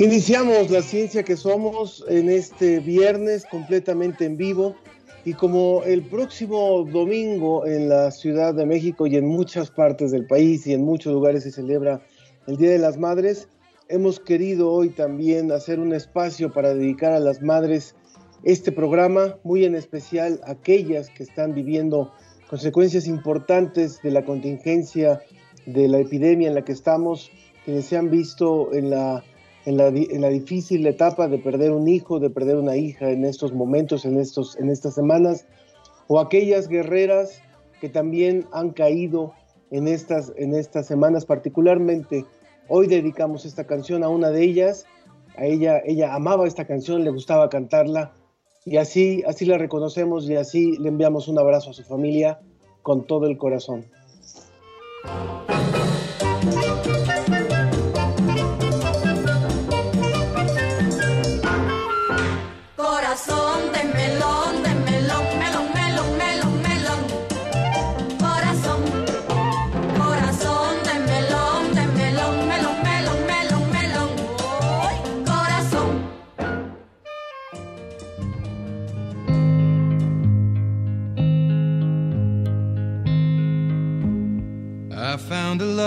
Iniciamos la ciencia que somos en este viernes completamente en vivo y como el próximo domingo en la Ciudad de México y en muchas partes del país y en muchos lugares se celebra el Día de las Madres, hemos querido hoy también hacer un espacio para dedicar a las madres este programa, muy en especial aquellas que están viviendo consecuencias importantes de la contingencia de la epidemia en la que estamos, quienes se han visto en la en la, en la difícil etapa de perder un hijo, de perder una hija en estos momentos, en, estos, en estas semanas, o aquellas guerreras que también han caído en estas, en estas semanas, particularmente hoy dedicamos esta canción a una de ellas, a ella, ella amaba esta canción, le gustaba cantarla, y así, así la reconocemos y así le enviamos un abrazo a su familia con todo el. Corazón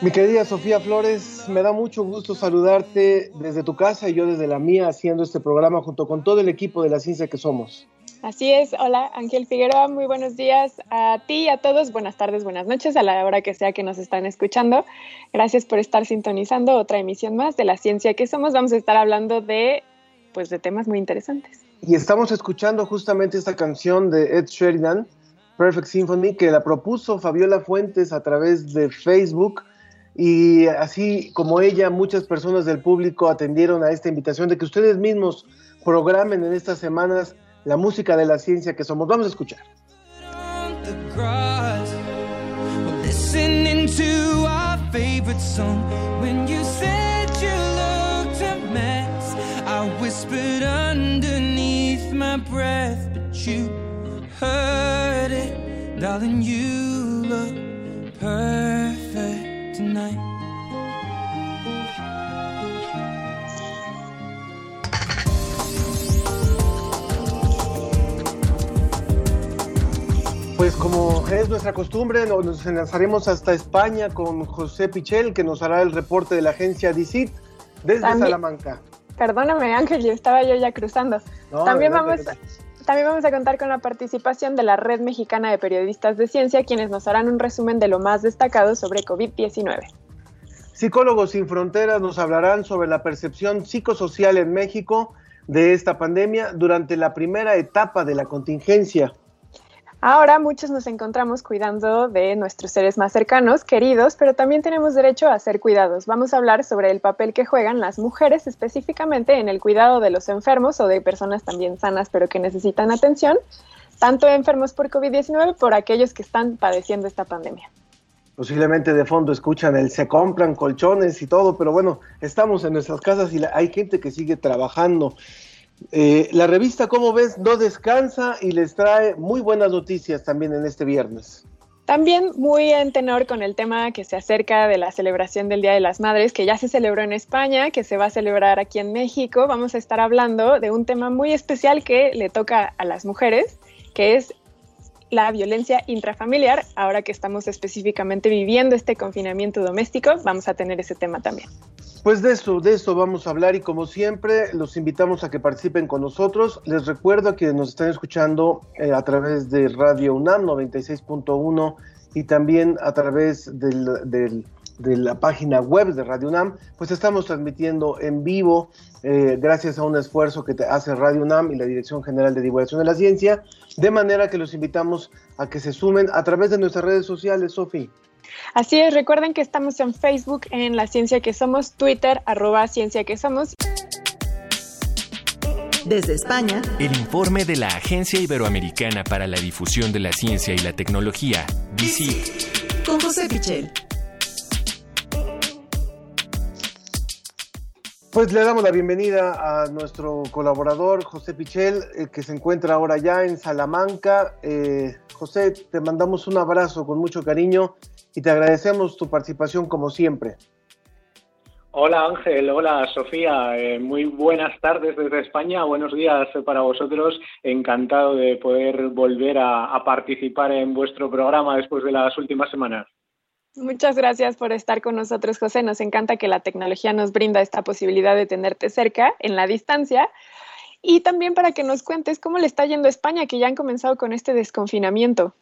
Mi querida Sofía Flores, me da mucho gusto saludarte desde tu casa y yo desde la mía haciendo este programa junto con todo el equipo de la ciencia que somos. Así es, hola Ángel Figueroa, muy buenos días a ti y a todos, buenas tardes, buenas noches a la hora que sea que nos están escuchando. Gracias por estar sintonizando otra emisión más de la ciencia que somos. Vamos a estar hablando de pues de temas muy interesantes. Y estamos escuchando justamente esta canción de Ed Sheridan, Perfect Symphony, que la propuso Fabiola Fuentes a través de Facebook. Y así como ella, muchas personas del público atendieron a esta invitación de que ustedes mismos programen en estas semanas la música de la ciencia que somos. Vamos a escuchar. Heard it, darling. You look perfect tonight. Pues como es nuestra costumbre, no- nos enlazaremos hasta España con José Pichel, que nos hará el reporte de la agencia DICIT desde También- Salamanca. Perdóname Ángel, yo estaba yo ya cruzando. No, También adelante, vamos. También vamos a contar con la participación de la Red Mexicana de Periodistas de Ciencia, quienes nos harán un resumen de lo más destacado sobre COVID-19. Psicólogos sin Fronteras nos hablarán sobre la percepción psicosocial en México de esta pandemia durante la primera etapa de la contingencia. Ahora muchos nos encontramos cuidando de nuestros seres más cercanos, queridos, pero también tenemos derecho a ser cuidados. Vamos a hablar sobre el papel que juegan las mujeres específicamente en el cuidado de los enfermos o de personas también sanas pero que necesitan atención, tanto enfermos por COVID-19 por aquellos que están padeciendo esta pandemia. Posiblemente de fondo escuchan el se compran colchones y todo, pero bueno, estamos en nuestras casas y hay gente que sigue trabajando. Eh, la revista, como ves, no descansa y les trae muy buenas noticias también en este viernes. También muy en tenor con el tema que se acerca de la celebración del Día de las Madres, que ya se celebró en España, que se va a celebrar aquí en México. Vamos a estar hablando de un tema muy especial que le toca a las mujeres, que es la violencia intrafamiliar. Ahora que estamos específicamente viviendo este confinamiento doméstico, vamos a tener ese tema también. Pues de eso, de eso vamos a hablar y como siempre los invitamos a que participen con nosotros. Les recuerdo a quienes nos están escuchando eh, a través de Radio UNAM 96.1 y también a través de la página web de Radio UNAM, pues estamos transmitiendo en vivo eh, gracias a un esfuerzo que te hace Radio UNAM y la Dirección General de Divulgación de la Ciencia, de manera que los invitamos a que se sumen a través de nuestras redes sociales, Sofi. Así es, recuerden que estamos en Facebook, en La Ciencia que Somos, Twitter, arroba Ciencia que Somos. Desde España, El informe de la Agencia Iberoamericana para la Difusión de la Ciencia y la Tecnología, DICIT, con José Pichel. Pues le damos la bienvenida a nuestro colaborador José Pichel, eh, que se encuentra ahora ya en Salamanca. Eh, José, te mandamos un abrazo con mucho cariño y te agradecemos tu participación como siempre. Hola Ángel, hola Sofía, eh, muy buenas tardes desde España, buenos días para vosotros, encantado de poder volver a, a participar en vuestro programa después de las últimas semanas. Muchas gracias por estar con nosotros, José. Nos encanta que la tecnología nos brinda esta posibilidad de tenerte cerca, en la distancia. Y también para que nos cuentes cómo le está yendo a España, que ya han comenzado con este desconfinamiento.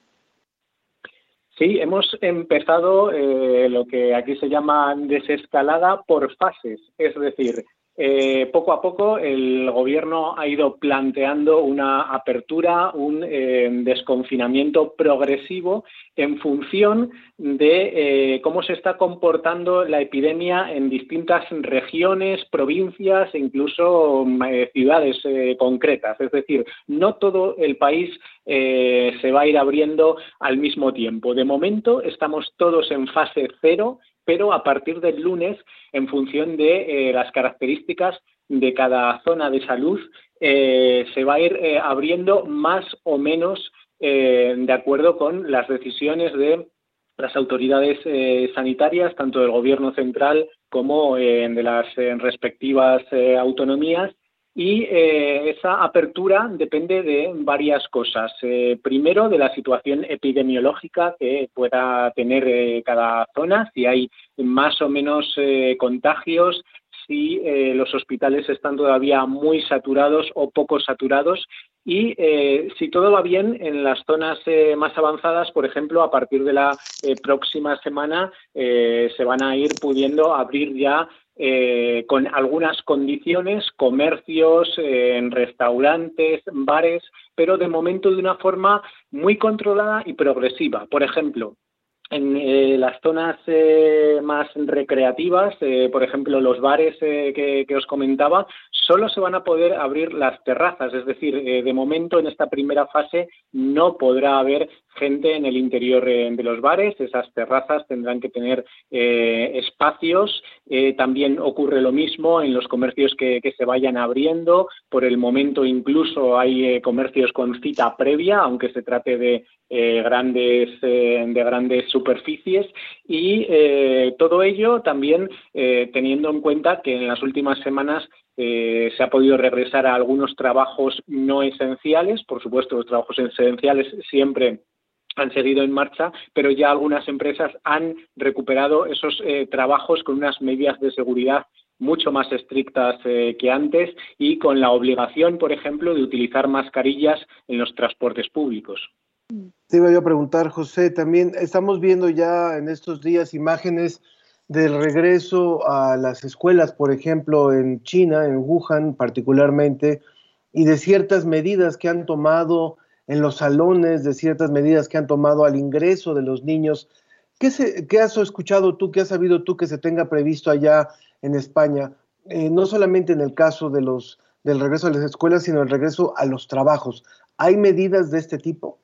Sí, hemos empezado eh, lo que aquí se llama desescalada por fases, es decir, eh, poco a poco el gobierno ha ido planteando una apertura, un eh, desconfinamiento progresivo en función de eh, cómo se está comportando la epidemia en distintas regiones, provincias e incluso ciudades concretas. Es decir, no todo el país se va a ir abriendo al mismo tiempo. De momento estamos todos en fase cero pero a partir del lunes, en función de eh, las características de cada zona de salud, eh, se va a ir eh, abriendo más o menos de acuerdo con las decisiones de las autoridades sanitarias, tanto del Gobierno central como de las respectivas autonomías. Y eh, esa apertura depende de varias cosas. Eh, primero, de la situación epidemiológica que pueda tener eh, cada zona, si hay más o menos contagios, si los hospitales están todavía muy saturados o poco saturados y si todo va bien en las zonas más avanzadas, por ejemplo, a partir de la próxima semana se van a ir pudiendo abrir ya eh, con algunas condiciones, comercios, eh, restaurantes, bares, pero de momento de una forma muy controlada y progresiva. Por ejemplo, en eh, las zonas eh, más recreativas, eh, por ejemplo, los bares eh, que, que, os comentaba, solo se van a poder abrir las terrazas, es decir, de momento en esta primera fase no podrá haber gente en el interior de los bares, esas terrazas tendrán que tener espacios, también ocurre lo mismo en los comercios que, que, se vayan abriendo, por el momento incluso hay comercios con cita previa, aunque se trate de grandes, de grandes superficies y eh, todo ello también eh, teniendo en cuenta que en las últimas semanas eh, se ha podido regresar a algunos trabajos no esenciales, por supuesto los trabajos esenciales siempre han seguido en marcha, pero ya algunas empresas han recuperado esos trabajos con unas medidas de seguridad mucho más estrictas que antes y con la obligación, por ejemplo, de utilizar mascarillas en los transportes públicos. Te iba yo a preguntar, José, también estamos viendo ya en estos días imágenes del regreso a las escuelas, por ejemplo, en China, en Wuhan particularmente, y de ciertas medidas que han tomado en los salones, de ciertas medidas que han tomado al ingreso de los niños. ¿Qué, se, qué has escuchado tú, qué has sabido tú que se tenga previsto allá en España? Eh, no solamente en el caso de los, del regreso a las escuelas, sino el regreso a los trabajos. ¿Hay medidas de este tipo?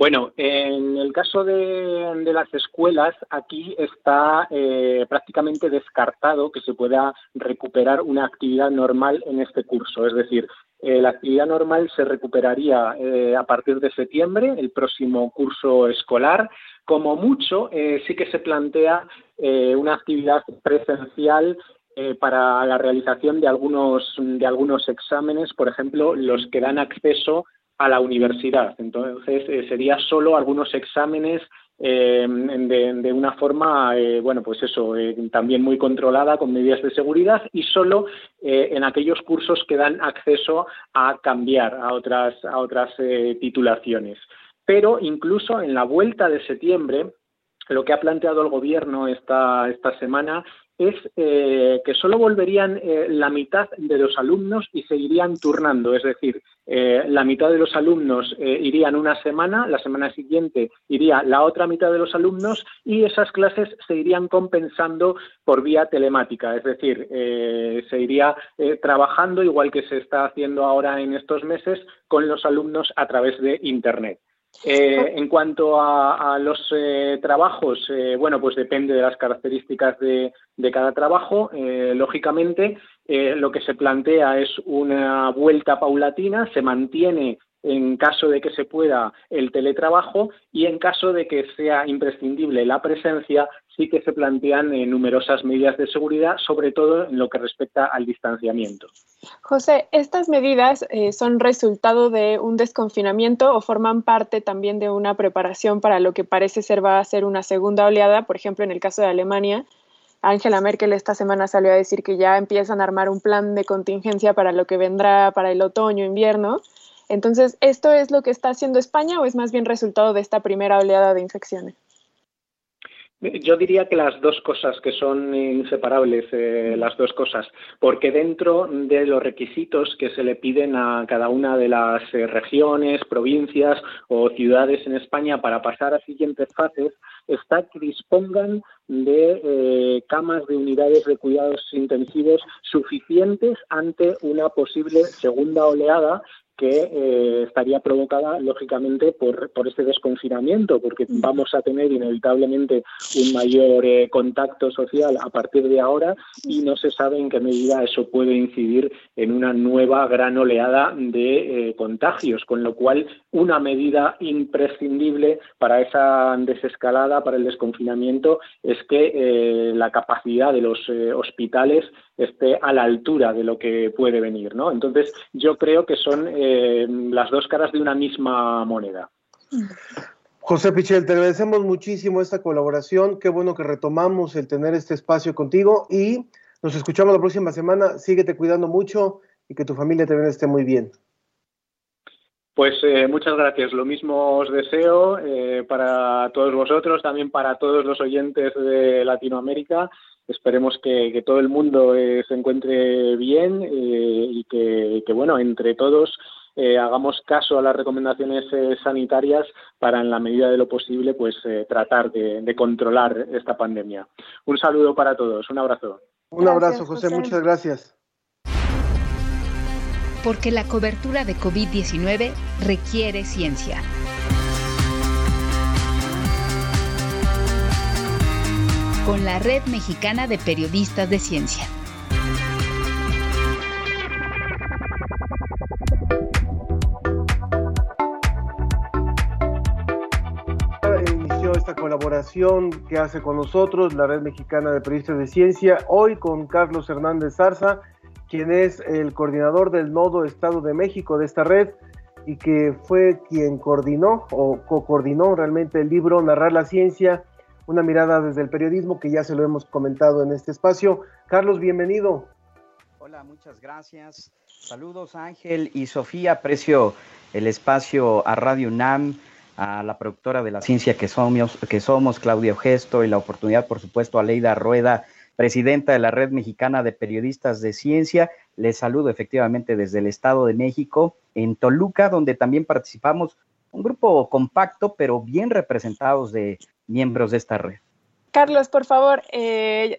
Bueno, en el caso de, las escuelas, aquí está eh, prácticamente descartado que se pueda recuperar una actividad normal en este curso. Es decir, eh, la actividad normal se recuperaría eh, a partir de septiembre, el próximo curso escolar. Como mucho, eh, sí que se plantea eh, una actividad presencial eh, para la realización de algunos, de algunos exámenes, por ejemplo, los que dan acceso a la universidad. Entonces, eh, sería solo algunos exámenes eh, de, una forma, eh, bueno, pues eso, eh, también muy controlada con medidas de seguridad y solo en aquellos cursos que dan acceso a cambiar a otras, a otras titulaciones. Pero incluso en la vuelta de septiembre, lo que ha planteado el gobierno esta, esta semana es eh, que solo volverían eh, la mitad de los alumnos y seguirían turnando, es decir, eh, la mitad de los alumnos irían una semana, la semana siguiente iría la otra mitad de los alumnos y esas clases se irían compensando por vía telemática, es decir, se iría trabajando igual que se está haciendo ahora en estos meses con los alumnos a través de Internet. Eh, en cuanto a, los eh, trabajos, eh, bueno, pues depende de las características de, de cada trabajo. Eh, lógicamente, eh, lo que se plantea es una vuelta paulatina, se mantiene en caso de que se pueda el teletrabajo y en caso de que sea imprescindible la presencia, sí que se plantean eh, numerosas medidas de seguridad, sobre todo en lo que respecta al distanciamiento. José, ¿estas medidas eh, son resultado de un desconfinamiento o forman parte también de una preparación para lo que parece ser va a ser una segunda oleada? Por ejemplo, en el caso de Alemania, Angela Merkel esta semana salió a decir que ya empiezan a armar un plan de contingencia para lo que vendrá para el otoño, invierno. Entonces, ¿esto es lo que está haciendo España o es más bien resultado de esta primera oleada de infecciones? Yo diría que las dos cosas, que son inseparables, eh, las dos cosas, porque dentro de los requisitos que se le piden a cada una de las eh, regiones, provincias o ciudades en España para pasar a siguientes fases, está que dispongan de eh, camas de unidades de cuidados intensivos suficientes ante una posible segunda oleada que eh, estaría provocada lógicamente por, por este desconfinamiento, porque vamos a tener inevitablemente un mayor eh, contacto social a partir de ahora y no se sabe en qué medida eso puede incidir en una nueva gran oleada de eh, contagios, con lo cual una medida imprescindible para esa desescalada, para el desconfinamiento, es que eh, la capacidad de los eh, hospitales esté a la altura de lo que puede venir, ¿no? Entonces, yo creo que son eh, las dos caras de una misma moneda. José Pichel, te agradecemos muchísimo esta colaboración. Qué bueno que retomamos el tener este espacio contigo y nos escuchamos la próxima semana. Síguete cuidando mucho y que tu familia también esté muy bien. Pues eh, muchas gracias. Lo mismo os deseo eh, para todos vosotros, también para todos los oyentes de Latinoamérica. Esperemos que, que todo el mundo eh, se encuentre bien eh, y que, que, bueno, entre todos eh, hagamos caso a las recomendaciones eh, sanitarias para, en la medida de lo posible, pues eh, tratar de, de, controlar esta pandemia. Un saludo para todos. Un abrazo. Un gracias, abrazo, José. José. Muchas gracias. Porque la cobertura de COVID-19 requiere ciencia. Con la Red Mexicana de Periodistas de Ciencia. esta colaboración que hace con nosotros la Red Mexicana de Periodistas de Ciencia, hoy con Carlos Hernández Zarza, quien es el coordinador del Nodo Estado de México de esta red y que fue quien coordinó o co-coordinó realmente el libro Narrar la Ciencia, una mirada desde el periodismo, que ya se lo hemos comentado en este espacio. Carlos, bienvenido. Hola, muchas gracias. Saludos Ángel y Sofía, aprecio el espacio a Radio UNAM a la productora de la ciencia que somos, que somos Claudia Gesto, y la oportunidad, por supuesto, a Leida Rueda, presidenta de la Red Mexicana de Periodistas de Ciencia. Les saludo efectivamente desde el Estado de México, en Toluca, donde también participamos un grupo compacto, pero bien representados de miembros de esta red. Carlos, por favor, eh,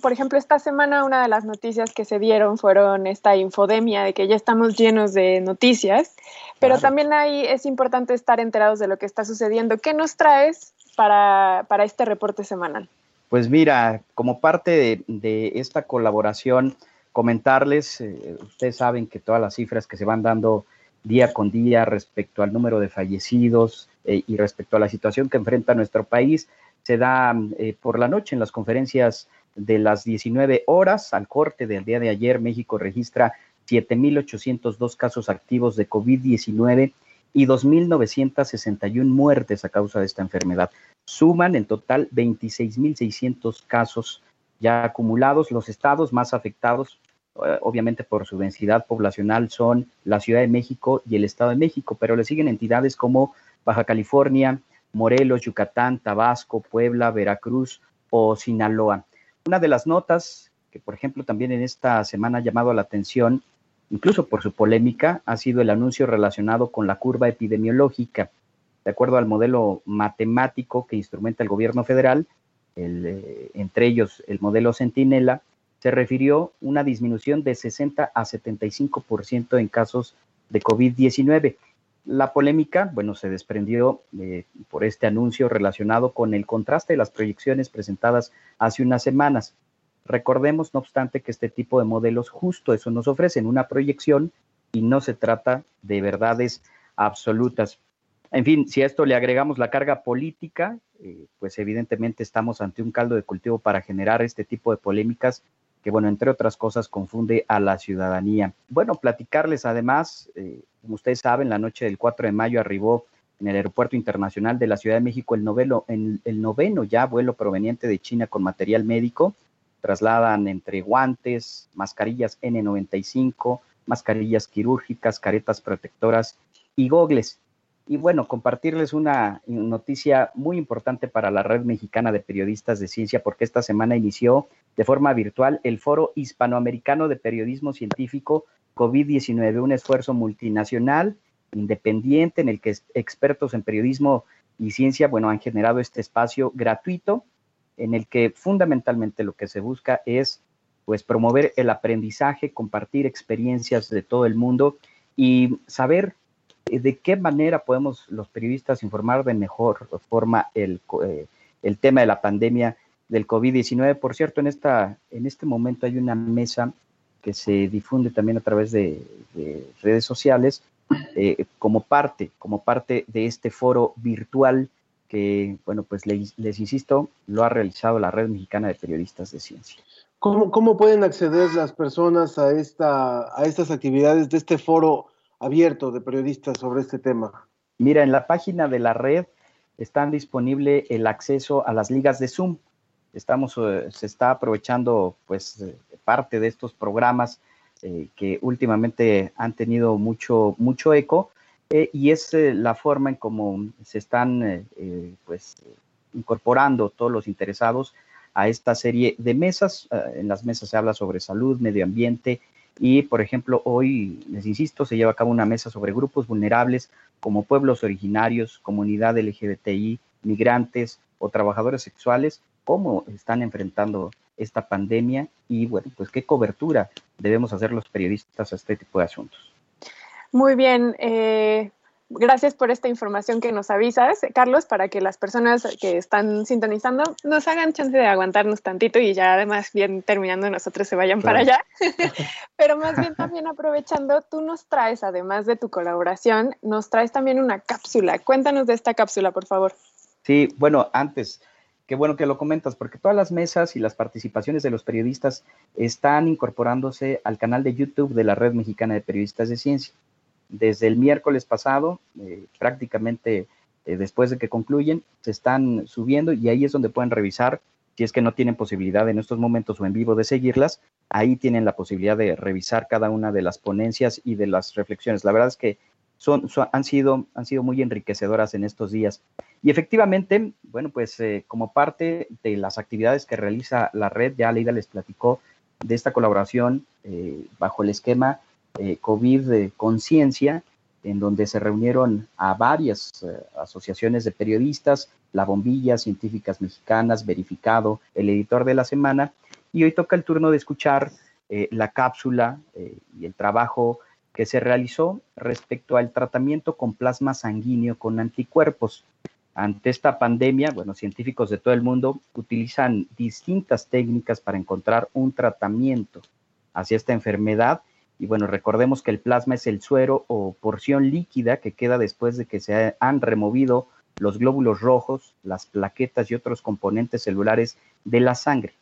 por ejemplo, esta semana una de las noticias que se dieron fueron esta infodemia de que ya estamos llenos de noticias, Pero Claro. también ahí es importante estar enterados de lo que está sucediendo. ¿Qué nos traes para, para este reporte semanal? Pues mira, como parte de, esta colaboración, comentarles, eh, ustedes saben que todas las cifras que se van dando día con día respecto al número de fallecidos eh, y respecto a la situación que enfrenta nuestro país, se da eh, por la noche en las conferencias de las 19 horas. Al corte del día de ayer, México registra 7.802 casos activos de COVID-19 y 2.961 muertes a causa de esta enfermedad. Suman en total 26.600 casos ya acumulados. Los estados más afectados, eh, obviamente por su densidad poblacional, son la Ciudad de México y el Estado de México, pero le siguen entidades como Baja California, Morelos, Yucatán, Tabasco, Puebla, Veracruz o Sinaloa. Una de las notas que, por ejemplo, también en esta semana ha llamado la atención, incluso por su polémica, ha sido el anuncio relacionado con la curva epidemiológica. De acuerdo al modelo matemático que instrumenta el gobierno federal, eh, entre ellos el modelo Centinela, se refirió una disminución de 60 a 75% en casos de COVID-19. La polémica, bueno, se desprendió eh, por este anuncio relacionado con el contraste de las proyecciones presentadas hace unas semanas. Recordemos, no obstante, que este tipo de modelos justo eso nos ofrecen, una proyección y no se trata de verdades absolutas. En fin, si a esto le agregamos la carga política, eh, pues evidentemente estamos ante un caldo de cultivo para generar este tipo de polémicas que, bueno, entre otras cosas, confunde a la ciudadanía. Bueno, platicarles además, eh, como ustedes saben, la noche del 4 de mayo arribó en el Aeropuerto Internacional de la Ciudad de México el el noveno ya vuelo proveniente de China con material médico. Trasladan entre guantes, mascarillas N95, mascarillas quirúrgicas, caretas protectoras y gogles. Y bueno, compartirles una noticia muy importante para la Red Mexicana de Periodistas de Ciencia, porque esta semana inició de forma virtual el Foro Hispanoamericano de Periodismo Científico COVID-19, un esfuerzo multinacional, independiente, en el que expertos en periodismo y ciencia, bueno, han generado este espacio gratuito, en el que fundamentalmente lo que se busca es, pues, promover el aprendizaje, compartir experiencias de todo el mundo y saber de qué manera podemos los periodistas informar de mejor forma el, eh, el tema de la pandemia del COVID-19. Por cierto, en, esta, en este momento hay una mesa que se difunde también a través de, de redes sociales eh, como parte, como parte de este foro virtual que, bueno, pues les, les, insisto, lo ha realizado la Red Mexicana de Periodistas de Ciencia. ¿Cómo, cómo pueden acceder las personas a, esta, a estas actividades de este foro abierto de periodistas sobre este tema? Mira, en la página de la red está disponible el acceso a las ligas de Zoom. Estamos, eh, se está aprovechando pues eh, parte de estos programas eh, que últimamente han tenido mucho, mucho eco eh, y es eh, la forma en cómo se están pues incorporando todos los interesados a esta serie de mesas. en las mesas se habla sobre salud, medio ambiente y, por ejemplo, hoy, les insisto, se lleva a cabo una mesa sobre grupos vulnerables como pueblos originarios, comunidad LGBTI, migrantes o trabajadores sexuales, cómo están enfrentando esta pandemia y, bueno, pues qué cobertura debemos hacer los periodistas a este tipo de asuntos. Muy bien. Eh, gracias por esta información que nos avisas, Carlos, para que las personas que están sintonizando nos hagan chance de aguantarnos tantito y ya además bien terminando nosotros se vayan claro. para allá. Pero más bien también aprovechando, tú nos traes, además de tu colaboración, nos traes también una cápsula. Cuéntanos de esta cápsula, por favor. Sí, bueno, antes, qué bueno que lo comentas, porque todas las mesas y las participaciones de los periodistas están incorporándose al canal de YouTube de la Red Mexicana de Periodistas de Ciencia desde el miércoles pasado, eh, prácticamente eh, después de que concluyen, se están subiendo y ahí es donde pueden revisar, si es que no tienen posibilidad en estos momentos o en vivo de seguirlas, ahí tienen la posibilidad de revisar cada una de las ponencias y de las reflexiones. La verdad es que son, han, sido, han sido muy enriquecedoras en estos días. Y efectivamente, bueno, pues eh, como parte de las actividades que realiza la red, ya Leida les platicó de esta colaboración bajo el esquema eh, COVID conciencia, en donde se reunieron a varias eh, asociaciones de periodistas, La Bombilla, Científicas Mexicanas, Verificado, el editor de la semana, y hoy toca el turno de escuchar eh, la cápsula y el trabajo que se realizó respecto al tratamiento con plasma sanguíneo con anticuerpos. Ante esta pandemia, bueno, científicos de todo el mundo utilizan distintas técnicas para encontrar un tratamiento hacia esta enfermedad. Y bueno, recordemos que el plasma es el suero o porción líquida que queda después de que se han removido los glóbulos rojos, las plaquetas y otros componentes celulares de la sangre.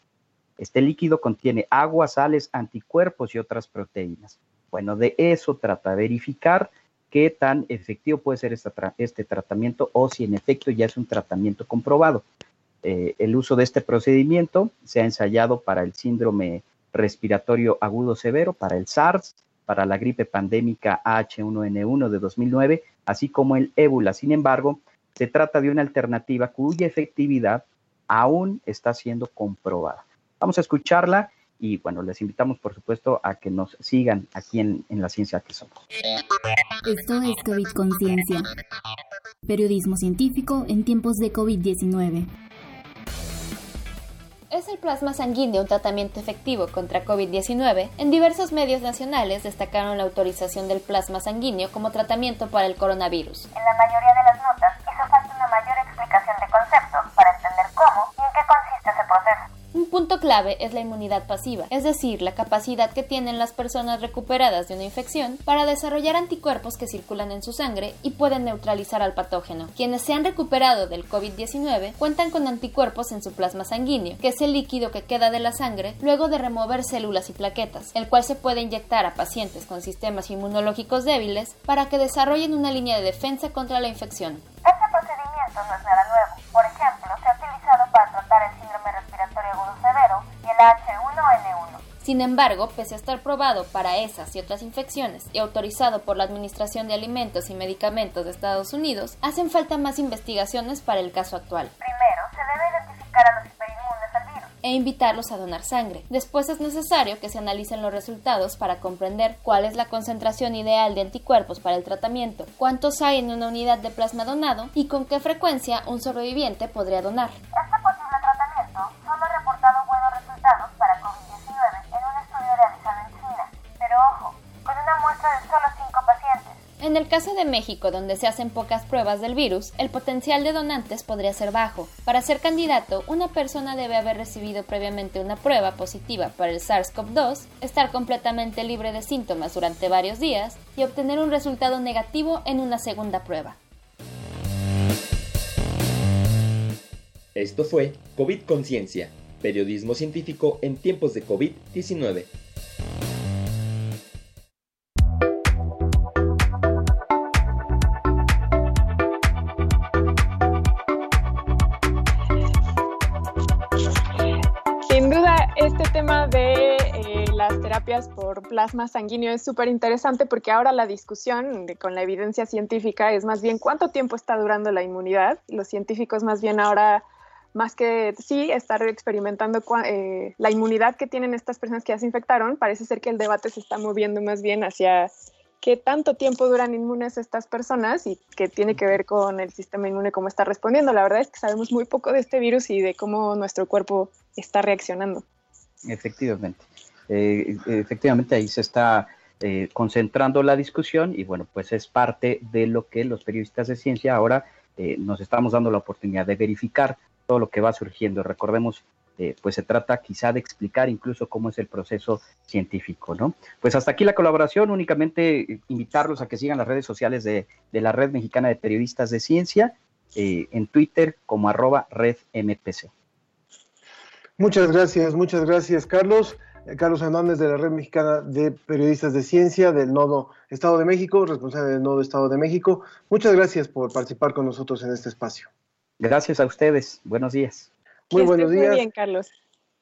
Este líquido contiene agua, sales, anticuerpos y otras proteínas. Bueno, de eso trata, verificar qué tan efectivo puede ser tra- este tratamiento o si en efecto ya es un tratamiento comprobado. Eh, el uso de este procedimiento se ha ensayado para el síndrome respiratorio agudo severo, para el SARS, para la gripe pandémica H1N1 de 2009, así como el ébola. Sin embargo, se trata de una alternativa cuya efectividad aún está siendo comprobada. Vamos a escucharla y bueno, les invitamos por supuesto a que nos sigan aquí en, en la ciencia que somos. Esto es COVID Conciencia. Periodismo científico en tiempos de COVID-19. ¿Es el plasma sanguíneo un tratamiento efectivo contra COVID-19? En diversos medios nacionales destacaron la autorización del plasma sanguíneo como tratamiento para el coronavirus. En la mayoría de las notas hizo falta una mayor explicación de conceptos para entender cómo y en qué consiste ese proceso. Un punto clave es la inmunidad pasiva, es decir, la capacidad que tienen las personas recuperadas de una infección para desarrollar anticuerpos que circulan en su sangre y pueden neutralizar al patógeno. Quienes se han recuperado del COVID-19 cuentan con anticuerpos en su plasma sanguíneo, que es el líquido que queda de la sangre luego de remover células y plaquetas, el cual se puede inyectar a pacientes con sistemas inmunológicos débiles para que desarrollen una línea de defensa contra la infección. Este procedimiento no es H1N1. Sin embargo, pese a estar probado para esas y otras infecciones y autorizado por la Administración de Alimentos y Medicamentos de Estados Unidos, hacen falta más investigaciones para el caso actual. Primero, se debe identificar a los hiperinmunes al virus. e invitarlos a donar sangre. Después es necesario que se analicen los resultados para comprender cuál es la concentración ideal de anticuerpos para el tratamiento, cuántos hay en una unidad de plasma donado y con qué frecuencia un sobreviviente podría donar. Este muestra de solo 5 pacientes. En el caso de México, donde se hacen pocas pruebas del virus, el potencial de donantes podría ser bajo. Para ser candidato, una persona debe haber recibido previamente una prueba positiva para el SARS-CoV-2, estar completamente libre de síntomas durante varios días y obtener un resultado negativo en una segunda prueba. Esto fue COVID Conciencia, periodismo científico en tiempos de COVID-19. Terapias por plasma sanguíneo es súper interesante porque ahora la discusión con la evidencia científica es más bien cuánto tiempo está durando la inmunidad. Los científicos más bien ahora, más que sí, estar experimentando eh, la inmunidad que tienen estas personas que ya se infectaron, parece ser que el debate se está moviendo más bien hacia qué tanto tiempo duran inmunes estas personas y que tiene que ver con el sistema inmune, cómo está respondiendo. La verdad es que sabemos muy poco de este virus y de cómo nuestro cuerpo está reaccionando. Efectivamente. Eh, efectivamente, ahí se está eh, concentrando la discusión y bueno, pues es parte de lo que los periodistas de ciencia ahora eh, nos estamos dando la oportunidad de verificar todo lo que va surgiendo. Recordemos, eh, pues se trata quizá de explicar incluso cómo es el proceso científico, ¿no? Pues hasta aquí la colaboración, únicamente eh, invitarlos a que sigan las redes sociales de, de la Red Mexicana de Periodistas de Ciencia, eh, en Twitter como arroba redmpc. Muchas gracias, muchas gracias, Carlos. Eh, Carlos Hernández de la Red Mexicana de Periodistas de Ciencia del Nodo Estado de México, responsable del Nodo Estado de México. Muchas gracias por participar con nosotros en este espacio. Gracias a ustedes. Buenos días. Muy Que buenos días. Muy bien, Carlos.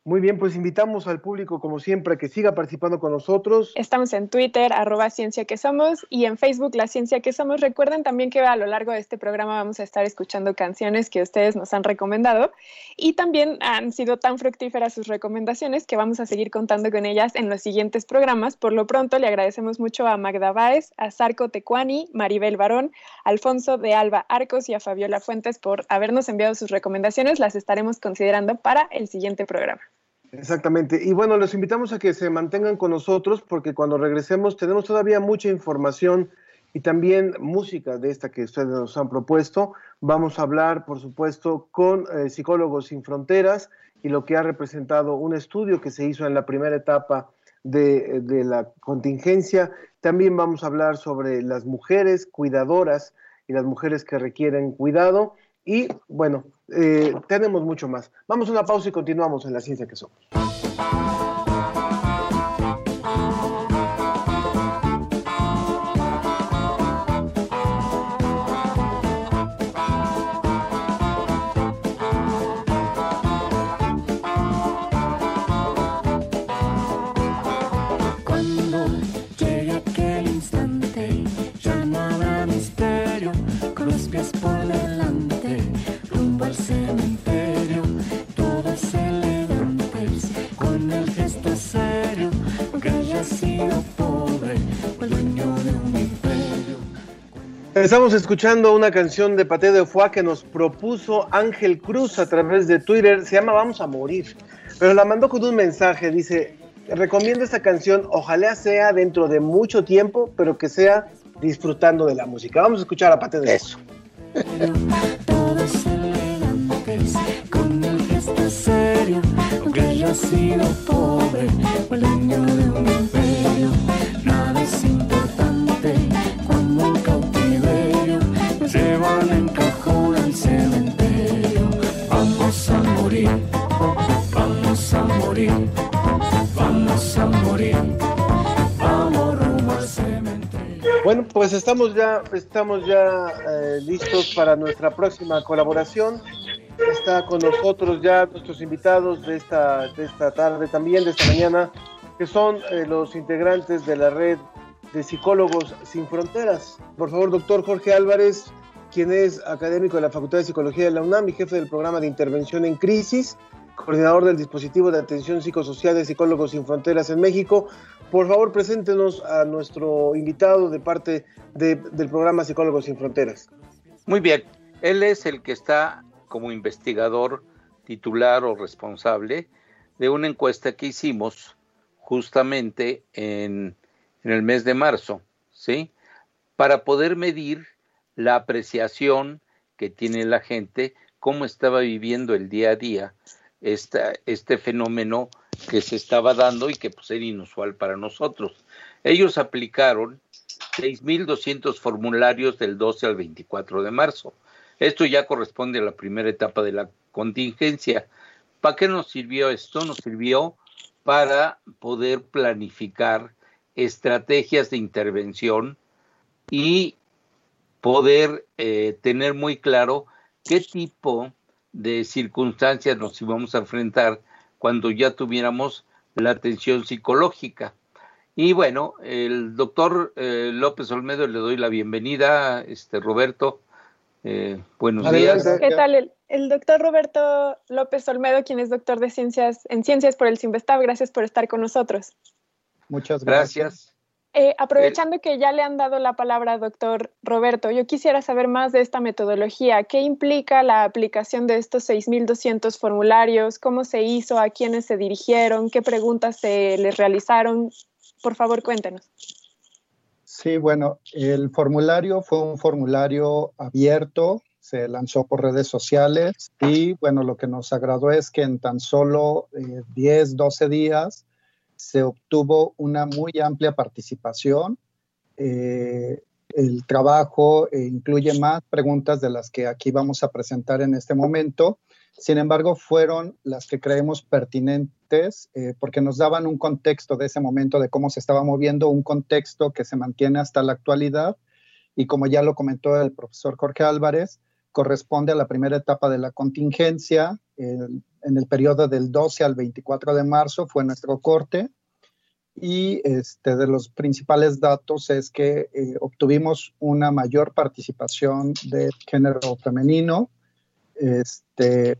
Muy bien, pues invitamos al público, como siempre, a que siga participando con nosotros. Estamos en Twitter, arroba Ciencia que Somos, y en Facebook, La Ciencia que Somos. Recuerden también que a lo largo de este programa vamos a estar escuchando canciones que ustedes nos han recomendado, y también han sido tan fructíferas sus recomendaciones que vamos a seguir contando con ellas en los siguientes programas. Por lo pronto, le agradecemos mucho a Magda Báez, a Sarco Tecuani, Maribel Barón, Alfonso de Alba Arcos y a Fabiola Fuentes por habernos enviado sus recomendaciones. Las estaremos considerando para el siguiente programa. Exactamente. Y bueno, los invitamos a que se mantengan con nosotros porque cuando regresemos tenemos todavía mucha información y también música de esta que ustedes nos han propuesto. Vamos a hablar, por supuesto, con eh, Psicólogos Sin Fronteras y lo que ha representado un estudio que se hizo en la primera etapa de, de la contingencia. También vamos a hablar sobre las mujeres cuidadoras y las mujeres que requieren cuidado. Y bueno, eh, tenemos mucho más. Vamos a una pausa y continuamos en la ciencia que somos. Estamos escuchando una canción de Paté de Foix que nos propuso Ángel Cruz a través de Twitter. Se llama Vamos a morir. Pero la mandó con un mensaje. Dice, recomiendo esta canción. Ojalá sea dentro de mucho tiempo, pero que sea disfrutando de la música. Vamos a escuchar a Paté de Eso. Con gesto serio, aunque haya sido pobre, o el dueño de un imperio. Bueno, pues estamos ya, estamos ya eh, listos para nuestra próxima colaboración. Está con nosotros ya nuestros invitados de esta, de esta tarde también, de esta mañana, que son eh, los integrantes de la red de psicólogos sin fronteras. Por favor, doctor Jorge Álvarez, quien es académico de la Facultad de Psicología de la UNAM y jefe del programa de intervención en crisis, coordinador del dispositivo de atención psicosocial de Psicólogos sin Fronteras en México. Por favor, preséntenos a nuestro invitado de parte de- del programa Psicólogos sin Fronteras. Muy bien, él es el que está como investigador titular o responsable de una encuesta que hicimos justamente en, en el mes de marzo, ¿sí? Para poder medir la apreciación que tiene la gente, cómo estaba viviendo el día a día esta, este fenómeno que se estaba dando y que pues, era inusual para nosotros. Ellos aplicaron 6.200 formularios del 12 al 24 de marzo. Esto ya corresponde a la primera etapa de la contingencia. ¿Para qué nos sirvió esto? Nos sirvió para poder planificar estrategias de intervención y poder eh, tener muy claro qué tipo de circunstancias nos íbamos a enfrentar cuando ya tuviéramos la atención psicológica. Y bueno, el doctor eh, López Olmedo le doy la bienvenida, este Roberto. Eh, buenos días. ¿Qué tal? El, el doctor Roberto López Olmedo, quien es doctor de ciencias en ciencias por el CIMBESTAB, gracias por estar con nosotros. Muchas gracias. Eh, aprovechando que ya le han dado la palabra, doctor Roberto, yo quisiera saber más de esta metodología. ¿Qué implica la aplicación de estos 6.200 formularios? ¿Cómo se hizo? ¿A quiénes se dirigieron? ¿Qué preguntas se les realizaron? Por favor, cuéntenos. Sí, bueno, el formulario fue un formulario abierto, se lanzó por redes sociales y bueno, lo que nos agradó es que en tan solo eh, 10, 12 días se obtuvo una muy amplia participación. Eh, el trabajo eh, incluye más preguntas de las que aquí vamos a presentar en este momento. Sin embargo, fueron las que creemos pertinentes eh, porque nos daban un contexto de ese momento de cómo se estaba moviendo, un contexto que se mantiene hasta la actualidad y como ya lo comentó el profesor Jorge Álvarez, corresponde a la primera etapa de la contingencia. En el periodo del 12 al 24 de marzo fue nuestro corte y este, de los principales datos es que eh, obtuvimos una mayor participación de género femenino, este,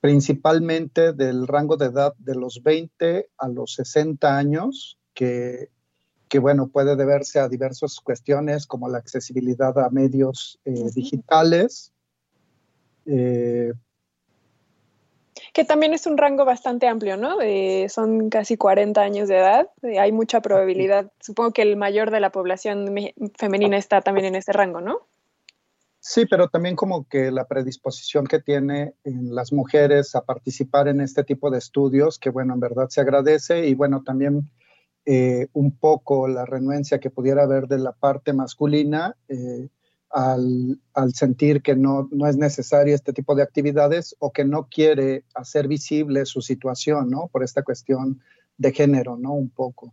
principalmente del rango de edad de los 20 a los 60 años, que, que bueno, puede deberse a diversas cuestiones como la accesibilidad a medios eh, digitales. eh, Que también es un rango bastante amplio, ¿no? Son casi 40 años de edad. hay mucha probabilidad. Supongo que el mayor de la población me- femenina está también en ese rango, ¿no? Sí, pero también como que la predisposición que tiene en las mujeres a participar en este tipo de estudios, que bueno, en verdad se agradece y bueno, también eh, un poco la renuencia que pudiera haber de la parte masculina eh, al, al sentir que no, no es necesario este tipo de actividades o que no quiere hacer visible su situación, ¿no? Por esta cuestión de género, ¿no? Un poco.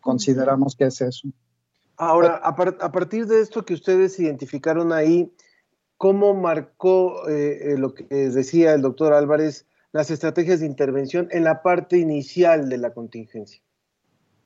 Consideramos que es eso. Ahora, a, par- a partir de esto que ustedes identificaron ahí, ¿cómo marcó eh, eh, lo que decía el doctor Álvarez, las estrategias de intervención en la parte inicial de la contingencia?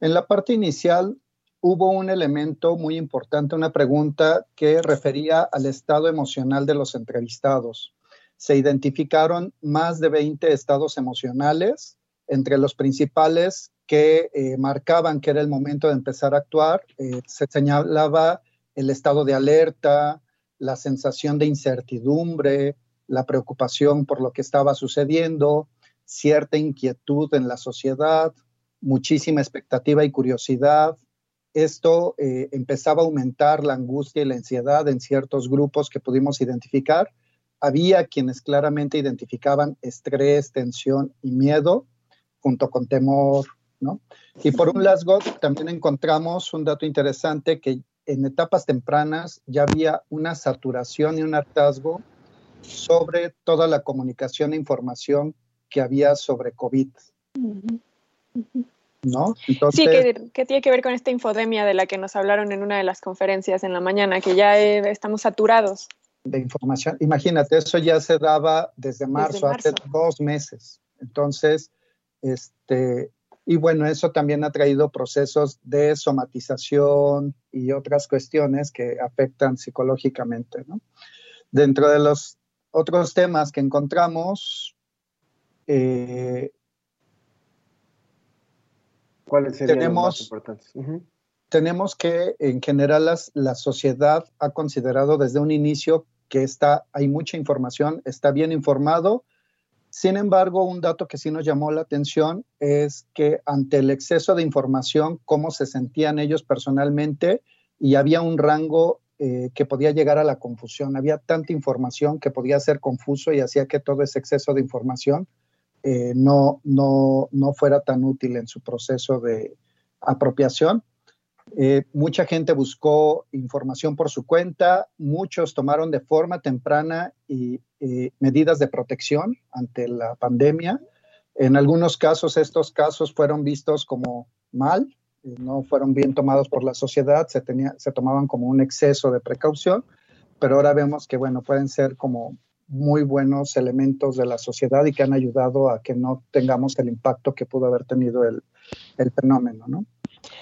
En la parte inicial hubo un elemento muy importante, una pregunta que refería al estado emocional de los entrevistados. Se identificaron más de 20 estados emocionales, entre los principales que eh, marcaban que era el momento de empezar a actuar. Eh, se señalaba el estado de alerta, la sensación de incertidumbre, la preocupación por lo que estaba sucediendo, cierta inquietud en la sociedad, muchísima expectativa y curiosidad. Esto eh, empezaba a aumentar la angustia y la ansiedad en ciertos grupos que pudimos identificar. Había quienes claramente identificaban estrés, tensión y miedo, junto con temor, ¿no? Y por un lado, también encontramos un dato interesante que en etapas tempranas ya había una saturación y un hartazgo sobre toda la comunicación e información que había sobre COVID, ¿no? Entonces, Sí, que, que tiene que ver con esta infodemia de la que nos hablaron en una de las conferencias en la mañana, que ya eh, estamos saturados. de información. Imagínate, eso ya se daba desde marzo, marzo. hace dos meses. Entonces, este, y bueno, eso también ha traído procesos de somatización y otras cuestiones que afectan psicológicamente, ¿no? Dentro de los otros temas que encontramos, eh, ¿Cuáles serían los Tenemos- más importantes? Ujú. tenemos que en general las- la sociedad ha considerado desde un inicio que está, hay mucha información, está bien informado. Sin embargo, un dato que sí nos llamó la atención es que ante el exceso de información, cómo se sentían ellos personalmente y había un rango eh, que podía llegar a la confusión. Había tanta información que podía ser confuso y hacía que todo ese exceso de información eh, no, no, no fuera tan útil en su proceso de apropiación. Eh, mucha gente buscó información por su cuenta, muchos tomaron de forma temprana y, medidas de protección ante la pandemia. En algunos casos, estos casos fueron vistos como mal, eh, no fueron bien tomados por la sociedad, se, tenía, se tomaban como un exceso de precaución, pero ahora vemos que, bueno, pueden ser como muy buenos elementos de la sociedad y que han ayudado a que no tengamos el impacto que pudo haber tenido el, el fenómeno, ¿no?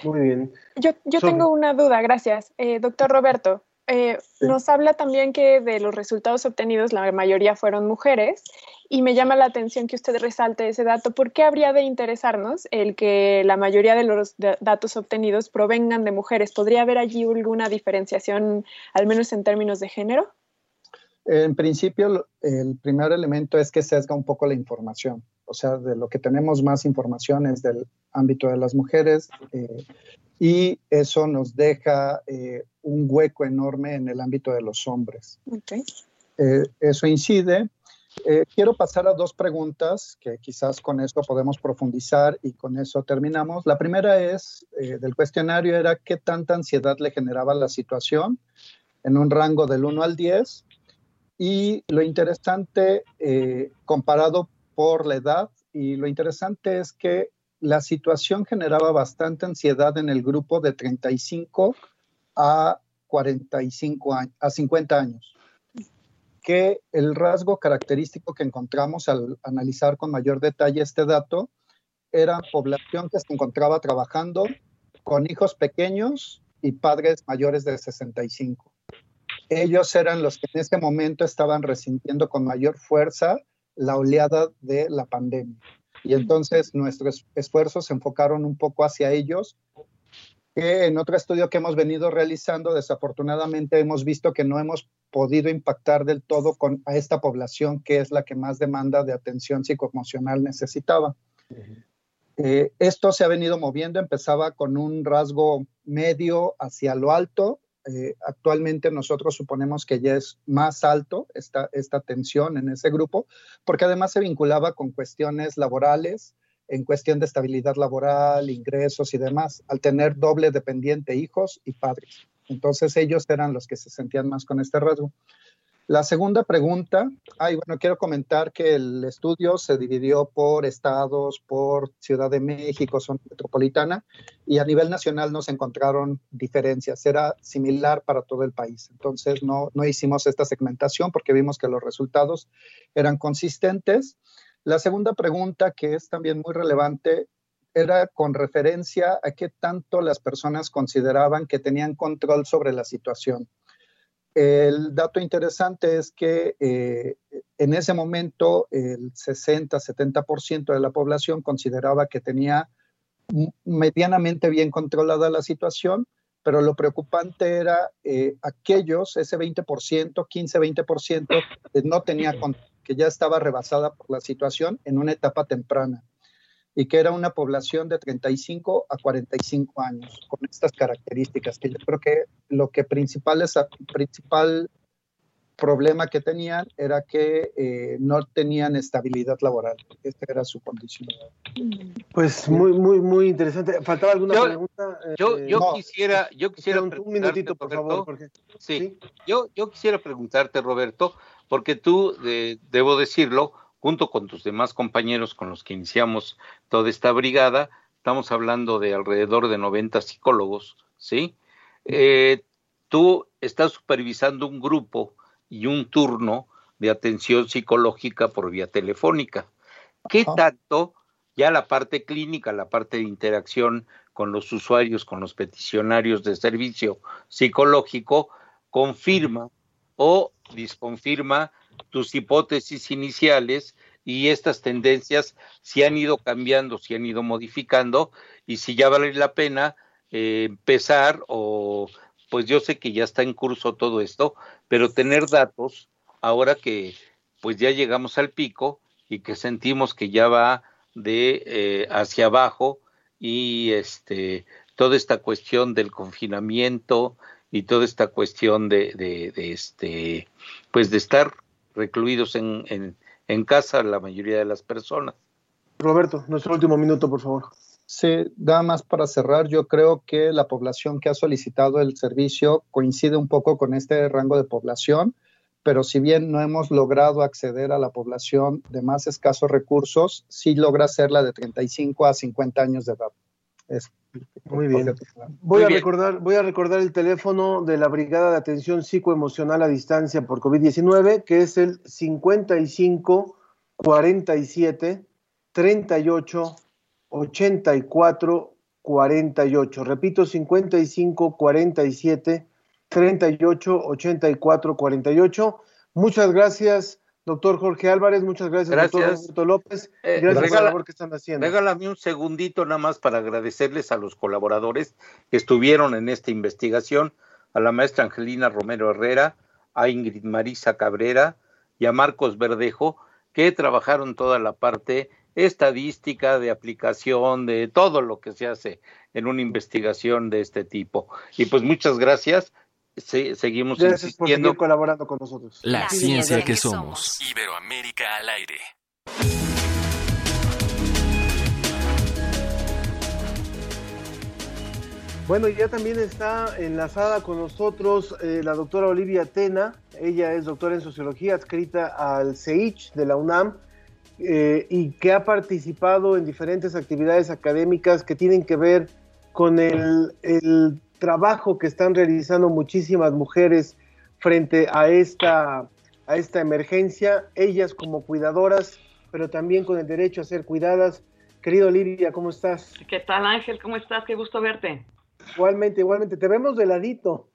Muy bien. Yo, yo tengo una duda, gracias. Eh, doctor Roberto, eh, nos habla también que de los resultados obtenidos la mayoría fueron mujeres y me llama la atención que usted resalte ese dato. ¿Por qué habría de interesarnos el que la mayoría de los da- datos obtenidos provengan de mujeres? ¿Podría haber allí alguna diferenciación, al menos en términos de género? En principio, el primer elemento es que sesga un poco la información. O sea, de lo que tenemos más información es del ámbito de las mujeres eh, y eso nos deja eh, un hueco enorme en el ámbito de los hombres. Eh, eso incide. Eh, quiero pasar a dos preguntas que quizás con esto podemos profundizar y con eso terminamos. La primera es, eh, del cuestionario era qué tanta ansiedad le generaba la situación en un rango del 1 al 10 y lo interesante eh, comparado por la edad y lo interesante es que la situación generaba bastante ansiedad en el grupo de 35 a 45 años, a 50 años que el rasgo característico que encontramos al analizar con mayor detalle este dato era población que se encontraba trabajando con hijos pequeños y padres mayores de 65. Ellos eran los que en ese momento estaban resintiendo con mayor fuerza la oleada de la pandemia. Y entonces nuestros esfuerzos se enfocaron un poco hacia ellos que en otro estudio que hemos venido realizando, desafortunadamente hemos visto que no hemos podido impactar del todo con, a esta población que es la que más demanda de atención psicoemocional necesitaba. Eh, esto se ha venido moviendo, empezaba con un rasgo medio hacia lo alto. Eh, actualmente nosotros suponemos que ya es más alto esta, esta tensión en ese grupo, porque además se vinculaba con cuestiones laborales, en cuestión de estabilidad laboral, ingresos y demás, al tener doble dependiente, hijos y padres. Entonces ellos eran los que se sentían más con este rasgo. La segunda pregunta, ay, bueno, quiero comentar que el estudio se dividió por estados, por Ciudad de México, zona metropolitana, y a nivel nacional no se encontraron diferencias, era similar para todo el país. Entonces no, no hicimos esta segmentación porque vimos que los resultados eran consistentes. La segunda pregunta, que es también muy relevante, era con referencia a qué tanto las personas consideraban que tenían control sobre la situación. El dato interesante es que eh, en ese momento el 60-70% de la población consideraba que tenía medianamente bien controlada la situación, pero lo preocupante era eh, aquellos, ese 20%, 15-20%, que no que ya estaba rebasada por la situación en una etapa temprana y que era una población de 35 a 45 años con estas características, que yo creo que lo que principal, es, principal problema que tenían era que eh, no tenían estabilidad laboral. Esta era su condición. Pues muy, muy, muy interesante. ¿Faltaba alguna Yo- pregunta? Yo, Eh, yo no. quisiera, yo quisiera Un, minutito, por Roberto. favor. Sí, Yo, yo quisiera preguntarte, Roberto, porque tú, eh, debo decirlo, junto con tus demás compañeros con los que iniciamos toda esta brigada, estamos hablando de alrededor de 90 psicólogos, ¿sí? Eh, tú estás supervisando un grupo y un turno de atención psicológica por vía telefónica. ¿Qué tanto ya la parte clínica, la parte de interacción con los usuarios, con los peticionarios de servicio psicológico, confirma o desconfirma tus hipótesis iniciales y estas tendencias si han ido cambiando, si han ido modificando y si ya vale la pena eh, empezar o pues yo sé que ya está en curso todo esto, pero tener datos ahora que pues ya llegamos al pico y que sentimos que ya va de eh, hacia abajo y este toda esta cuestión del confinamiento y toda esta cuestión de, de, de este pues de estar recluidos en, en, en casa la mayoría de las personas. Roberto, nuestro último minuto, por favor. Sí, nada más para cerrar, yo creo que la población que ha solicitado el servicio coincide un poco con este rango de población, pero si bien no hemos logrado acceder a la población de más escasos recursos, sí logra ser la de 35 a 50 años de edad. Es- Muy bien. Voy Muy a bien. recordar, voy a recordar el teléfono de la Brigada de Atención Psicoemocional a Distancia por COVID-19, que es el 55 47 38 84 48. Repito, 55 47 38 84 48. Muchas gracias, doctor Jorge Álvarez. Muchas gracias, doctor Gracias. Roberto López. Eh, gracias por la labor que están haciendo. Regálame un segundito nada más para agradecerles a los colaboradores que estuvieron en esta investigación, a la maestra Angelina Romero Herrera, a Ingrid Marisa Cabrera y a Marcos Verdejo, que trabajaron toda la parte estadística, de aplicación, de todo lo que se hace en una investigación de este tipo. Y pues muchas gracias. Se- seguimos Gracias por insistiendo. seguir colaborando con nosotros. La ciencia que somos. Iberoamérica al aire. Bueno, y ya también está enlazada con nosotros eh, la doctora Olivia Tena. Ella es doctora en sociología adscrita al CEICH de la UNAM eh, y que ha participado en diferentes actividades académicas que tienen que ver con el, el trabajo que están realizando muchísimas mujeres frente a esta, a esta emergencia, ellas como cuidadoras, pero también con el derecho a ser cuidadas. Querido Olivia, ¿cómo estás? ¿Qué tal, Ángel? ¿Cómo estás? Qué gusto verte. Igualmente, igualmente, te vemos de ladito.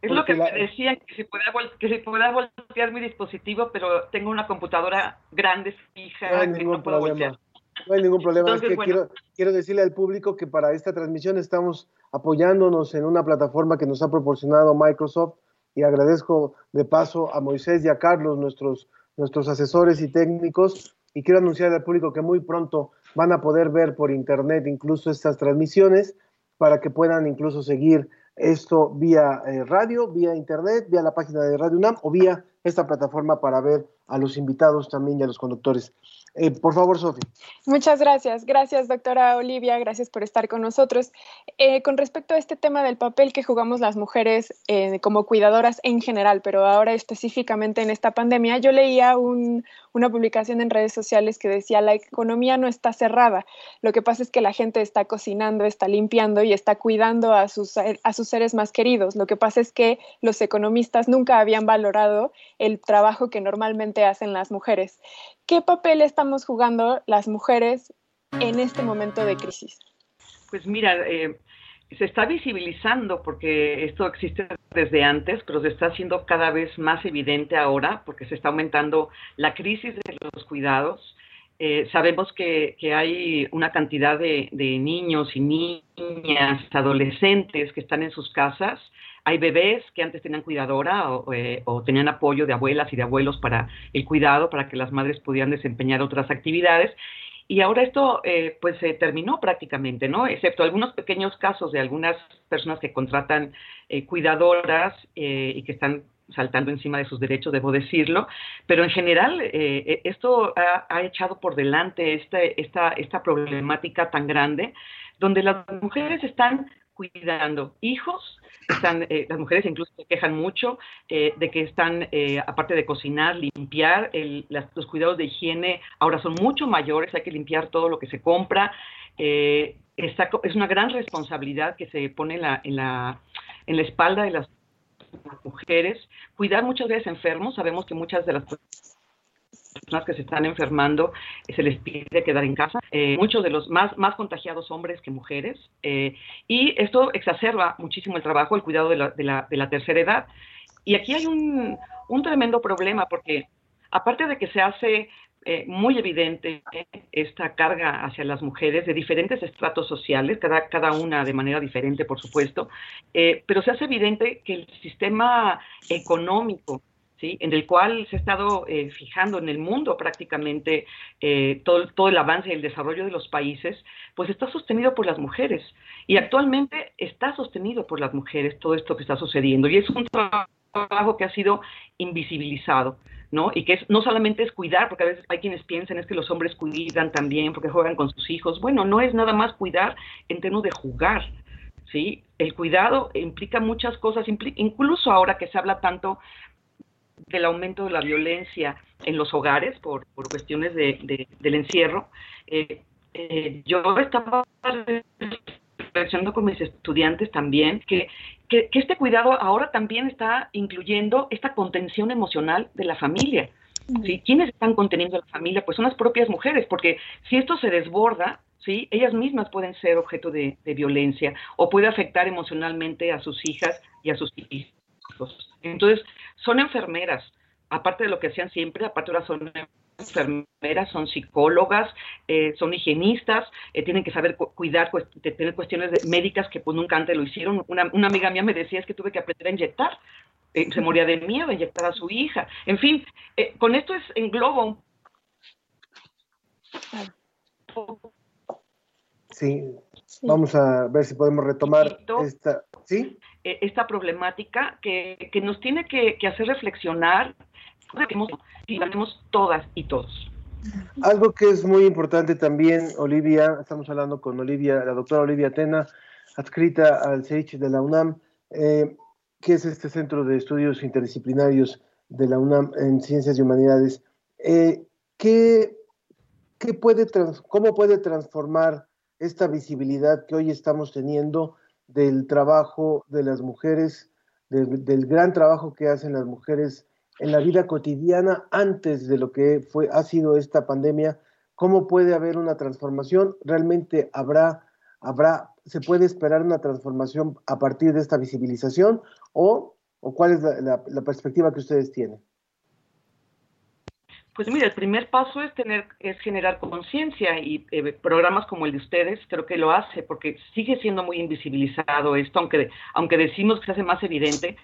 Es lo que la- me decía, que si vol- que si podía voltear mi dispositivo, pero tengo una computadora grande, fija, No que no puedo problema. voltear. No hay ningún problema. Entonces, es que bueno. quiero, quiero decirle al público que para esta transmisión estamos apoyándonos en una plataforma que nos ha proporcionado Microsoft y agradezco de paso a Moisés y a Carlos, nuestros, nuestros asesores y técnicos, y quiero anunciar al público que muy pronto van a poder ver por internet incluso estas transmisiones para que puedan incluso seguir esto vía eh, radio, vía internet, vía la página de Radio UNAM o vía esta plataforma para ver a los invitados también y a los conductores. Eh, por favor, Sofi. Muchas gracias. Gracias, doctora Olivia. Gracias por estar con nosotros. Eh, con respecto a este tema del papel que jugamos las mujeres eh, como cuidadoras en general, pero ahora específicamente en esta pandemia, yo leía un- una publicación en redes sociales que decía la economía no está cerrada. Lo que pasa es que la gente está cocinando, está limpiando y está cuidando a sus, a sus seres más queridos. Lo que pasa es que los economistas nunca habían valorado el trabajo que normalmente hacen las mujeres. ¿Qué papel estamos jugando las mujeres en este momento de crisis? Pues mira, eh, se está visibilizando porque esto existe desde antes, pero se está haciendo cada vez más evidente ahora porque se está aumentando la crisis de los cuidados. Eh, sabemos que, que hay una cantidad de, de niños y niñas, adolescentes que están en sus casas. Hay bebés que antes tenían cuidadora o, eh, o tenían apoyo de abuelas y de abuelos para el cuidado, para que las madres pudieran desempeñar otras actividades. Y ahora esto eh, pues se terminó prácticamente, ¿no? Excepto algunos pequeños casos de algunas personas que contratan eh, cuidadoras eh, y que están saltando encima de sus derechos, debo decirlo, pero en general eh, eh, esto ha, ha echado por delante esta, esta, esta problemática tan grande, donde las mujeres están cuidando hijos, están, eh, las mujeres incluso se quejan mucho eh, de que están, eh, aparte de cocinar, limpiar, el- las- los cuidados de higiene ahora son mucho mayores, hay que limpiar todo lo que se compra. eh, está es una gran responsabilidad que se pone en la, en la, en la espalda de las mujeres. Cuidar muchas veces enfermos, sabemos que muchas de las personas que se están enfermando eh, se les pide quedar en casa, eh, muchos de los más, más contagiados hombres que mujeres, eh, y esto exacerba muchísimo el trabajo, el cuidado de la, de la, de la tercera edad. Y aquí hay un, un tremendo problema porque aparte de que se hace eh, muy evidente esta carga hacia las mujeres de diferentes estratos sociales, cada, cada una de manera diferente, por supuesto, pero se hace evidente que el sistema económico, en el cual se ha estado eh, fijando en el mundo prácticamente eh, todo, el avance y el desarrollo de los países, pues está sostenido por las mujeres. Y actualmente está sostenido por las mujeres todo esto que está sucediendo. Y es un trabajo que ha sido invisibilizado. ¿no? Y que es, no solamente es cuidar, porque a veces hay quienes piensan es que los hombres cuidan también porque juegan con sus hijos. Bueno, no es nada más cuidar en términos de jugar, ¿sí? El cuidado implica muchas cosas, incluso ahora que se habla tanto del aumento de la violencia en los hogares por, por cuestiones de, de- del encierro. eh, eh, yo estaba reflexionando con mis estudiantes también que, que, que este cuidado ahora también está incluyendo esta contención emocional de la familia. ¿sí? ¿Quiénes están conteniendo a la familia? Pues son las propias mujeres, porque si esto se desborda, ¿sí? ellas mismas pueden ser objeto de, de violencia o puede afectar emocionalmente a sus hijas y a sus hijos. Entonces, son enfermeras, aparte de lo que hacían siempre, aparte ahora son enfermeras, son psicólogas, eh, son higienistas, eh, tienen que saber cu- cuidar, tener cuestiones de- médicas que pues nunca antes lo hicieron. Una, una amiga mía me decía es que tuve que aprender a inyectar, Eh, se moría de miedo a inyectar a su hija. En fin, eh, con esto es englobo un Sí, vamos a ver si podemos retomar esta. ¿Sí? Eh, esta problemática que, nos tiene que, hacer reflexionar, y sabemos todas y todos. Algo que es muy importante también, Olivia, estamos hablando con Olivia, la doctora Olivia Tena, adscrita al CEICH de la UNAM, eh, que es este centro de estudios interdisciplinarios de la UNAM en ciencias y humanidades. Eh, ¿qué, qué puede ¿Cómo puede transformar esta visibilidad que hoy estamos teniendo del trabajo de las mujeres, del, gran trabajo que hacen las mujeres en la vida cotidiana antes de lo que fue, ha sido esta pandemia? ¿Cómo puede haber una transformación? ¿Realmente habrá, habrá, se puede esperar una transformación a partir de esta visibilización? ¿O, o cuál es la, la- la perspectiva que ustedes tienen? Pues mira, el primer paso es tener, es generar conciencia y eh, programas como el de ustedes creo que lo hace porque sigue siendo muy invisibilizado esto, aunque aunque decimos que se hace más evidente.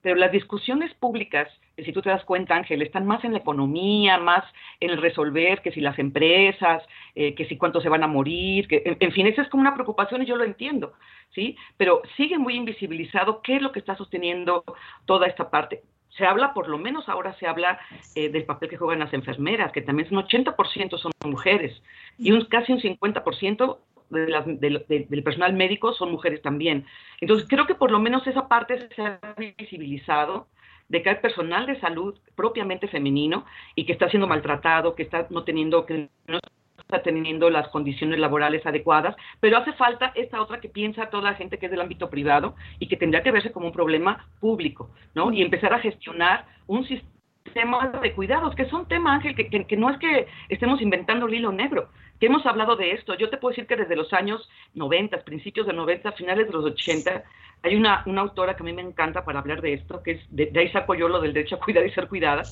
Pero las discusiones públicas, si tú te das cuenta, Ángel, están más en la economía, más en el resolver, que si las empresas, eh, que si cuántos se van a morir, que en fin, esa es como una preocupación y yo lo entiendo, ¿sí? Pero sigue muy invisibilizado qué es lo que está sosteniendo toda esta parte se habla, por lo menos ahora se habla eh, del papel que juegan las enfermeras, que también un 80% son mujeres y un, casi un 50% de del personal médico son mujeres también. Entonces, creo que por lo menos esa parte se ha visibilizado de que hay personal de salud propiamente femenino y que está siendo maltratado, que está no teniendo, que no está teniendo las condiciones laborales adecuadas, pero hace falta esta otra que piensa toda la gente que es del ámbito privado y que tendría que verse como un problema público, ¿no? Y empezar a gestionar un sistema de cuidados, que es un tema, Ángel, que, no es que estemos inventando el hilo negro, que hemos hablado de esto. Yo te puedo decir que desde los años 90, principios de 90, finales de los 80, hay una, una autora que a mí me encanta para hablar de esto, que es, de, de ahí saco yo lo del derecho a cuidar y ser cuidada,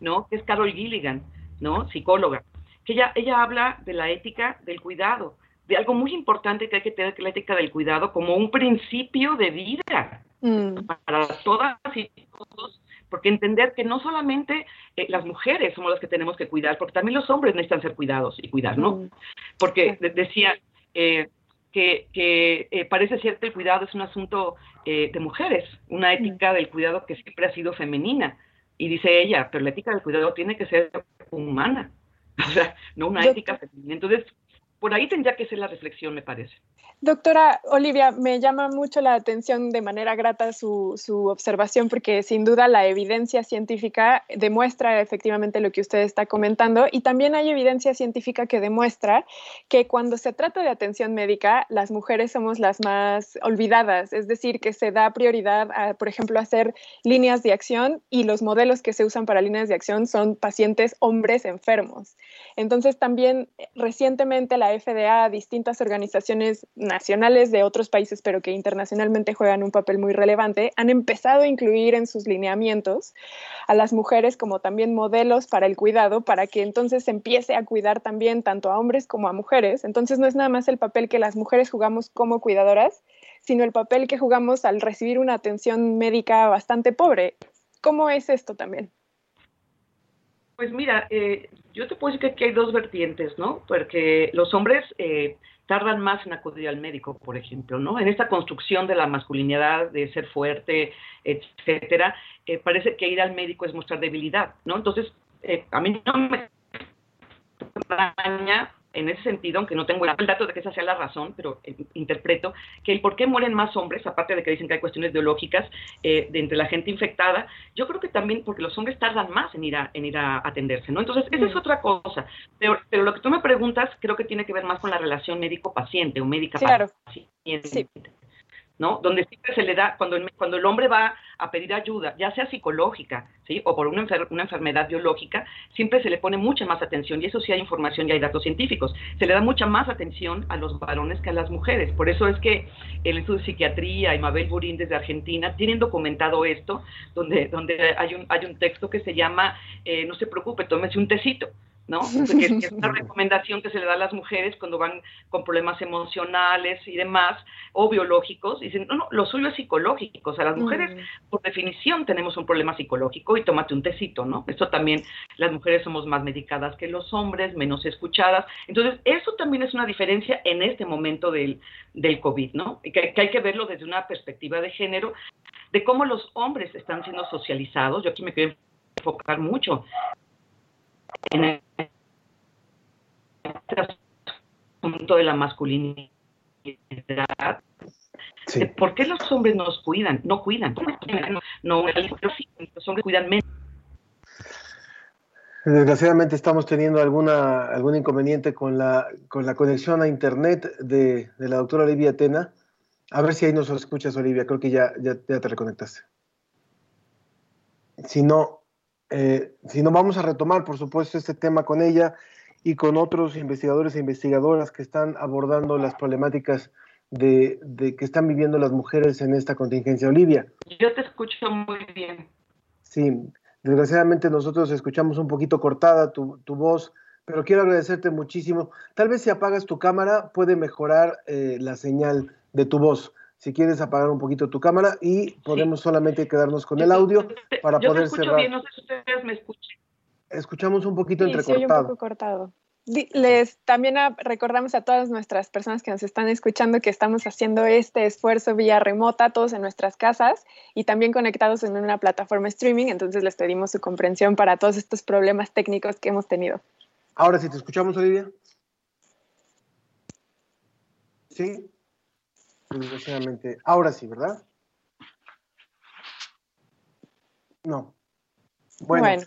¿no? Que es Carol Gilligan, ¿no? Psicóloga que ella, ella habla de la ética del cuidado, de algo muy importante que hay que tener que la ética del cuidado como un principio de vida mm. para todas y todos, porque entender que no solamente eh, las mujeres somos las que tenemos que cuidar, porque también los hombres necesitan ser cuidados y cuidar, ¿no? Mm. Porque de, decía eh, que, que eh, parece ser que el cuidado es un asunto eh, de mujeres, una ética mm. del cuidado que siempre ha sido femenina. Y dice ella, pero la ética del cuidado tiene que ser humana. O sea, no una ética femenina. Entonces, por ahí tendría que ser la reflexión, me parece. Doctora Olivia, me llama mucho la atención de manera grata su, su, observación porque sin duda la evidencia científica demuestra efectivamente lo que usted está comentando y también hay evidencia científica que demuestra que cuando se trata de atención médica las mujeres somos las más olvidadas, es decir, que se da prioridad a, por ejemplo, hacer líneas de acción y los modelos que se usan para líneas de acción son pacientes hombres enfermos. Entonces también recientemente la FDA, distintas organizaciones nacionales de otros países, pero que internacionalmente juegan un papel muy relevante, han empezado a incluir en sus lineamientos a las mujeres como también modelos para el cuidado, para que entonces se empiece a cuidar también tanto a hombres como a mujeres. Entonces no es nada más el papel que las mujeres jugamos como cuidadoras, sino el papel que jugamos al recibir una atención médica bastante pobre. ¿Cómo es esto también? Pues mira, eh, yo te puedo decir que aquí hay dos vertientes, ¿no? Porque los hombres eh, tardan más en acudir al médico, por ejemplo, ¿no? En esta construcción de la masculinidad, de ser fuerte, etcétera, eh, parece que ir al médico es mostrar debilidad, ¿no? Entonces, eh, a mí no me extraña en ese sentido, aunque no tengo el dato de que esa sea la razón, pero eh, interpreto que el por qué mueren más hombres, aparte de que dicen que hay cuestiones biológicas eh, de entre la gente infectada, yo creo que también porque los hombres tardan más en ir a, en ir a atenderse, ¿no? Entonces, esa es otra cosa. Pero, pero lo que tú me preguntas creo que tiene que ver más con la relación médico-paciente o médica-paciente. Sí. ¿No? Donde siempre se le da, cuando el, cuando el hombre va a pedir ayuda, ya sea psicológica, ¿sí? O por una, enfer una enfermedad biológica, siempre se le pone mucha más atención, y eso sí hay información y hay datos científicos, se le da mucha más atención a los varones que a las mujeres. Por eso es que el Instituto de Psiquiatría y Mabel Burín desde Argentina tienen documentado esto, donde, donde hay, un, hay un texto que se llama eh, No se preocupe, tómese un tecito. ¿No? Que es una recomendación que se le da a las mujeres cuando van con problemas emocionales y demás, o biológicos, y dicen, no, no, lo suyo es psicológico, o sea, las mujeres, mm. por definición, tenemos un problema psicológico y tómate un tecito, ¿no? Esto también, las mujeres somos más medicadas que los hombres, menos escuchadas, entonces, eso también es una diferencia en este momento del, del COVID, ¿no? Que, que hay que verlo desde una perspectiva de género, de cómo los hombres están siendo socializados, yo aquí me quiero enfocar mucho en el asunto de la masculinidad. Sí. ¿Por qué los hombres nos cuidan? No cuidan. No, no los hombres cuidan menos. Desgraciadamente estamos teniendo alguna, algún inconveniente con la, con la conexión a internet de, de la doctora Olivia Tena. A ver si ahí nos escuchas, Olivia. Creo que ya, ya, ya te reconectaste. Si no, eh, si no, vamos a retomar, por supuesto, este tema con ella y con otros investigadores e investigadoras que están abordando las problemáticas de, de, que están viviendo las mujeres en esta contingencia. Olivia. Yo te escucho muy bien. Sí, Desgraciadamente nosotros escuchamos un poquito cortada tu, tu voz, pero quiero agradecerte muchísimo. Tal vez si apagas tu cámara puede mejorar eh, la señal de tu voz. Si quieres apagar un poquito tu cámara y podemos solamente quedarnos con el audio para Yo te poder escucho cerrar. bien, no sé si ustedes me escuchan. Escuchamos un poquito Sí, se oye un entrecortado. poco cortado. Les también a- recordamos a todas nuestras personas que nos están escuchando que estamos haciendo este esfuerzo vía remota, todos en nuestras casas y también conectados en una plataforma streaming. Entonces les pedimos su comprensión para todos estos problemas técnicos que hemos tenido. Ahora sí, ¿te escuchamos, Olivia? Sí. Desgraciadamente. Ahora sí, ¿verdad? No. Bueno, Bueno.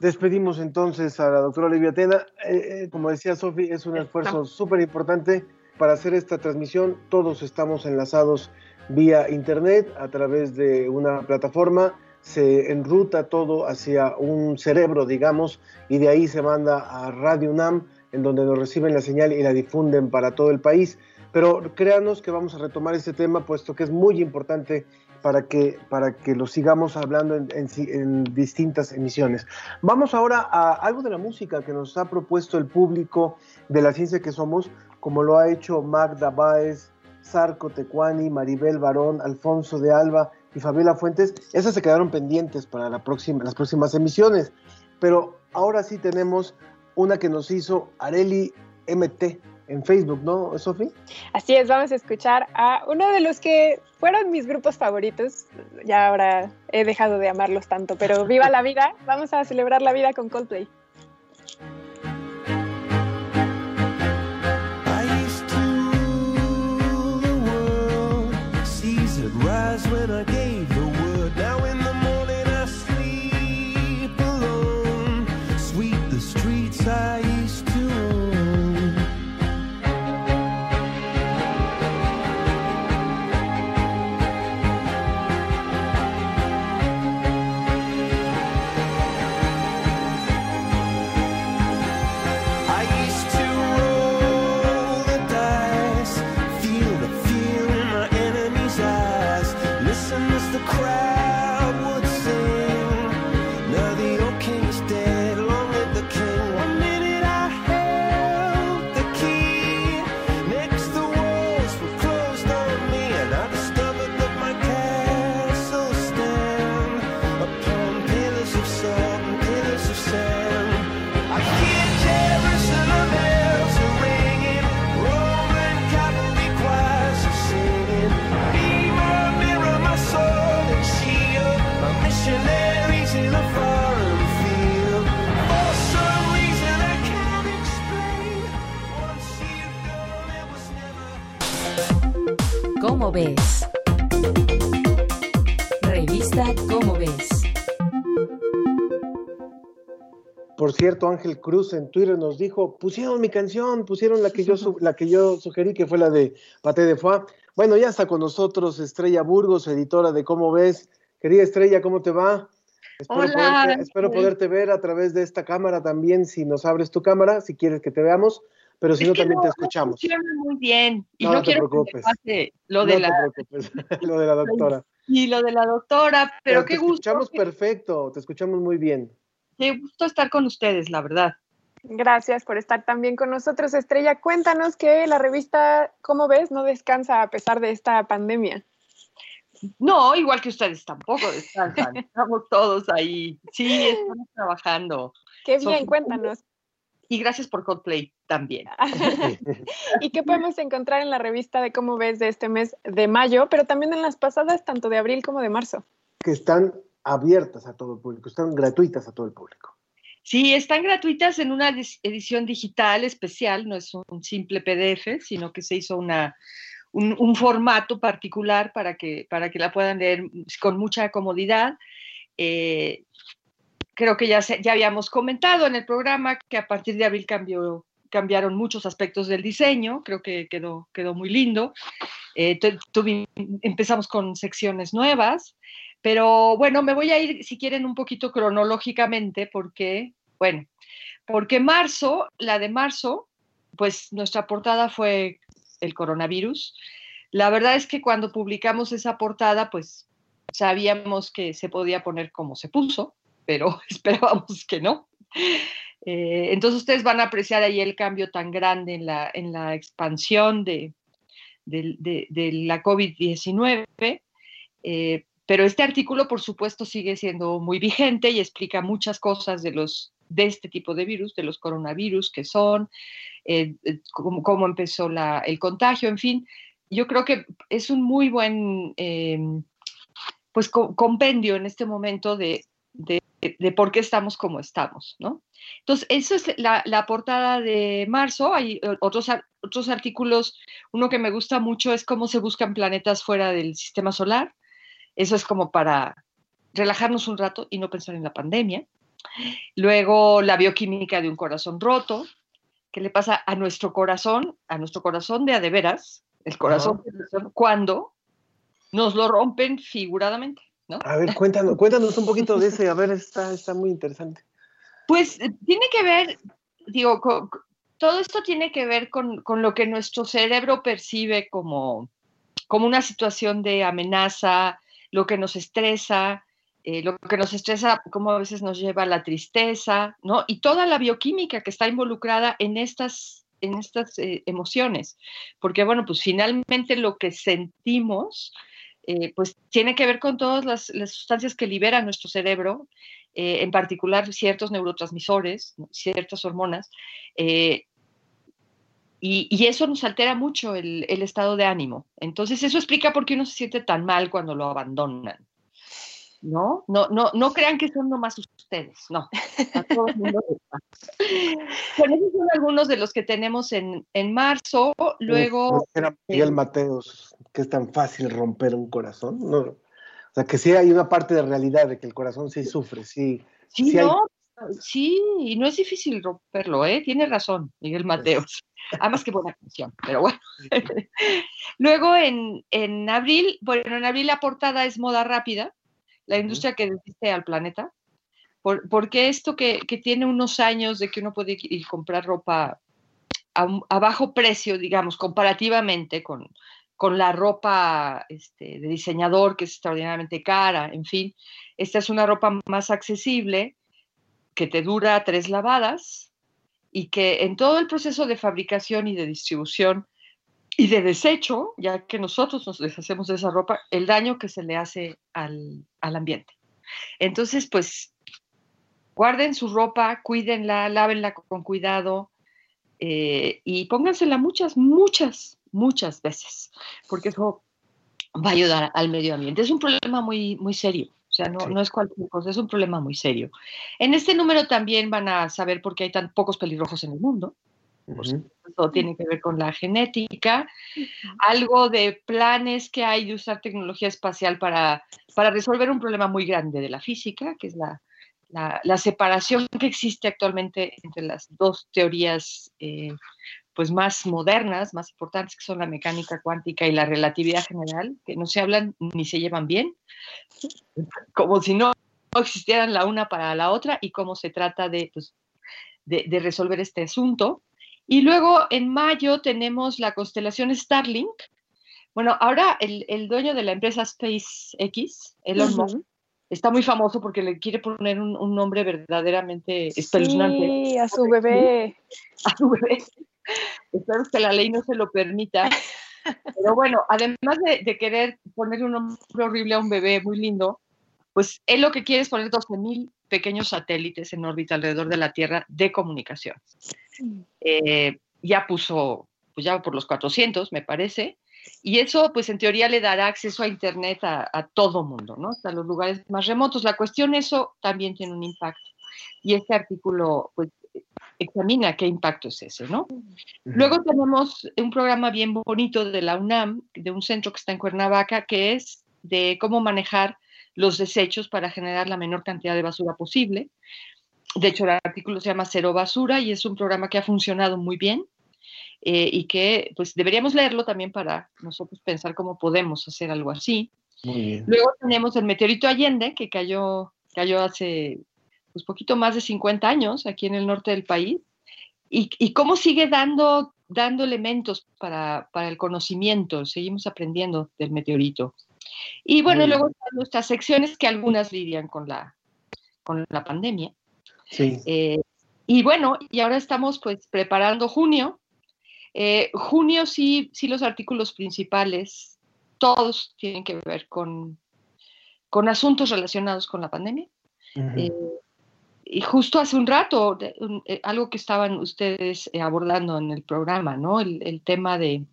despedimos entonces a la doctora Olivia Tena. Eh, eh, como decía Sofi, es un esfuerzo súper importante para hacer esta transmisión. Todos estamos enlazados vía internet a través de una plataforma. Se enruta todo hacia un cerebro, digamos, y de ahí se manda a Radio UNAM, en donde nos reciben la señal y la difunden para todo el país. Pero créanos que vamos a retomar este tema, puesto que es muy importante para que, para que lo sigamos hablando en, en en distintas emisiones. Vamos ahora a algo de la música que nos ha propuesto el público de la ciencia que somos, como lo ha hecho Magda Báez, Sarco Tecuani, Maribel Barón, Alfonso de Alba y Fabiola Fuentes. Esas se quedaron pendientes para la próxima, las próximas emisiones. Pero ahora sí tenemos una que nos hizo Areli MT en Facebook, ¿no, Sofi? Así es, vamos a escuchar a uno de los que fueron mis grupos favoritos. Ya ahora he dejado de amarlos tanto, pero viva la vida. Vamos a celebrar la vida con Coldplay. I used to rule the world. Seas would rise when I gave the word. Now in the cierto, Ángel Cruz en Twitter nos dijo, pusieron mi canción, pusieron la que yo, la que yo sugerí, que fue la de Paté de Foie. Bueno, ya está con nosotros Estrella Burgos, editora de ¿Cómo ves? Querida Estrella, ¿cómo te va? Espero, Hola, poderte, espero poderte ver a través de esta cámara también, si nos abres tu cámara, si quieres que te veamos, pero si Es no, también no, te escuchamos. muy bien. Y No, no, no te quiero preocupes. lo No de te la preocupes, lo de la doctora. y lo de la doctora, pero, te qué gusto, escuchamos perfecto, te escuchamos muy bien. Qué gusto estar con ustedes, la verdad. Gracias por estar también con nosotros, Estrella. Cuéntanos que la revista, ¿cómo ves? No descansa a pesar de esta pandemia. No, igual que ustedes tampoco descansan. Estamos todos ahí. Sí, estamos trabajando. Qué bien, cuéntanos. Y gracias por Coldplay también. ¿Y qué podemos encontrar en la revista de cómo ves de este mes de mayo, pero también en las pasadas, tanto de abril como de marzo? Que están abiertas a todo el público, están gratuitas a todo el público. Sí, están gratuitas en una edición digital especial, no es un simple PDF, sino que se hizo una, un, un formato particular para que, para que la puedan leer con mucha comodidad. Eh, creo que ya, se- ya habíamos comentado en el programa que a partir de abril cambió, cambiaron muchos aspectos del diseño, creo que quedó, quedó muy lindo. Eh, tu- tuvi- empezamos con secciones nuevas, pero bueno, me voy a ir, si quieren, un poquito cronológicamente, porque, bueno, porque marzo, la de marzo, pues nuestra portada fue el coronavirus. La verdad es que cuando publicamos esa portada, pues sabíamos que se podía poner como se puso. pero esperábamos que no. Eh, entonces ustedes van a apreciar ahí el cambio tan grande en la, en la expansión de, de, de- la COVID-19. eh, pero este artículo, por supuesto, sigue siendo muy vigente y explica muchas cosas de, los, de este tipo de virus, de los coronavirus que son, eh, eh, cómo, empezó el contagio, en fin. Yo creo que es un muy buen eh, pues, co- compendio en este momento de, de- por qué estamos como estamos, ¿no? Entonces, eso es la, la portada de marzo. Hay eh, otros, otros artículos. Uno que me gusta mucho es cómo se buscan planetas fuera del sistema solar. Eso es como para relajarnos un rato y no pensar en la pandemia. Luego, la bioquímica de un corazón roto. ¿Qué le pasa a nuestro corazón, a nuestro corazón de a de veras, el corazón, cuando nos lo rompen figuradamente, ¿no? A ver, cuéntanos, cuéntanos un poquito de ese, a ver, está, está muy interesante. Pues eh, tiene que ver, digo, todo esto tiene que ver con, con lo que nuestro cerebro percibe como, como una situación de amenaza, lo que nos estresa, eh, lo que nos estresa, como a veces nos lleva a la tristeza, ¿no? Y toda la bioquímica que está involucrada en estas, en estas eh, emociones. Porque, bueno, pues finalmente lo que sentimos, eh, pues tiene que ver con todas las, sustancias que libera nuestro cerebro, en particular ciertos neurotransmisores, ciertas hormonas, y, y eso nos altera mucho el, el estado de ánimo. Entonces, eso explica por qué uno se siente tan mal cuando lo abandonan. ¿No? No, no, no crean que son nomás ustedes, no. A todo el mundo esos son algunos de los que tenemos en, en marzo. Luego. Era Miguel Mateos, que es tan fácil romper un corazón. No, o sea, que sí hay una parte de realidad de que el corazón sí sufre, sí. Sí, sí no, sí, y no es difícil romperlo, ¿eh? Tiene razón, Miguel Mateos. Además que buena canción, pero bueno. Luego en, en abril, bueno, en abril la portada es moda rápida, la industria que desiste al planeta, por- porque esto que, que tiene unos años de que uno puede ir comprar ropa a bajo precio, digamos, comparativamente con, con la ropa este, de diseñador, que es extraordinariamente cara, en fin, esta es una ropa más accesible, que te dura tres lavadas y que en todo el proceso de fabricación y de distribución y de desecho, ya que nosotros nos deshacemos de esa ropa, el daño que se le hace al, al ambiente. Entonces, pues, guarden su ropa, cuídenla, lávenla con cuidado eh, y póngansela muchas, muchas, muchas veces, porque eso va a ayudar al medio ambiente. Es un problema muy, muy serio. O sea, no, no es cualquier cosa, es un problema muy serio. En este número también van a saber por qué hay tan pocos pelirrojos en el mundo. Todo tiene que ver con la genética, algo de planes que hay de usar tecnología espacial para, para resolver un problema muy grande de la física, que es la, la, la separación que existe actualmente entre las dos teorías eh, pues más modernas, más importantes, que son la mecánica cuántica y la relatividad general, que no se hablan ni se llevan bien, como si no existieran la una para la otra y cómo se trata de, pues, de, de resolver este asunto. Y luego en mayo tenemos la constelación Starlink. Bueno, ahora el, el dueño de la empresa SpaceX, Elon. Musk, está muy famoso porque le quiere poner un, un nombre verdaderamente espeluznante. Sí, a su bebé. A su bebé. Espero que la ley no se lo permita. Pero bueno, además de, querer ponerle un nombre horrible a un bebé muy lindo, pues él lo que quiere es poner 12.000 pequeños satélites en órbita alrededor de la Tierra de comunicación. Eh, ya puso, pues ya por los 400, me parece, y eso, pues en teoría le dará acceso a Internet a, a todo mundo, ¿no? Hasta los lugares más remotos. La cuestión, eso también tiene un impacto. Y este artículo, pues, examina qué impacto es ese, ¿no? Luego tenemos un programa bien bonito de la UNAM, de un centro que está en Cuernavaca, que es de cómo manejar los desechos para generar la menor cantidad de basura posible. De hecho, el artículo se llama Cero Basura y es un programa que ha funcionado muy bien eh, y que pues deberíamos leerlo también para nosotros pensar cómo podemos hacer algo así. Muy bien. Luego tenemos el meteorito Allende, que cayó, cayó hace pues poquito más de 50 años aquí en el norte del país, y, y cómo sigue dando, dando elementos para, para el conocimiento, seguimos aprendiendo del meteorito. Y bueno, Muy luego están nuestras secciones que algunas lidian con la, con la pandemia. Sí. Eh, y bueno, y ahora estamos pues preparando junio. Eh, junio sí, sí los artículos principales, todos tienen que ver con, con asuntos relacionados con la pandemia. Eh, y justo hace un rato, de- un- eh, algo que estaban ustedes eh, abordando en el programa, ¿no? El, el tema de,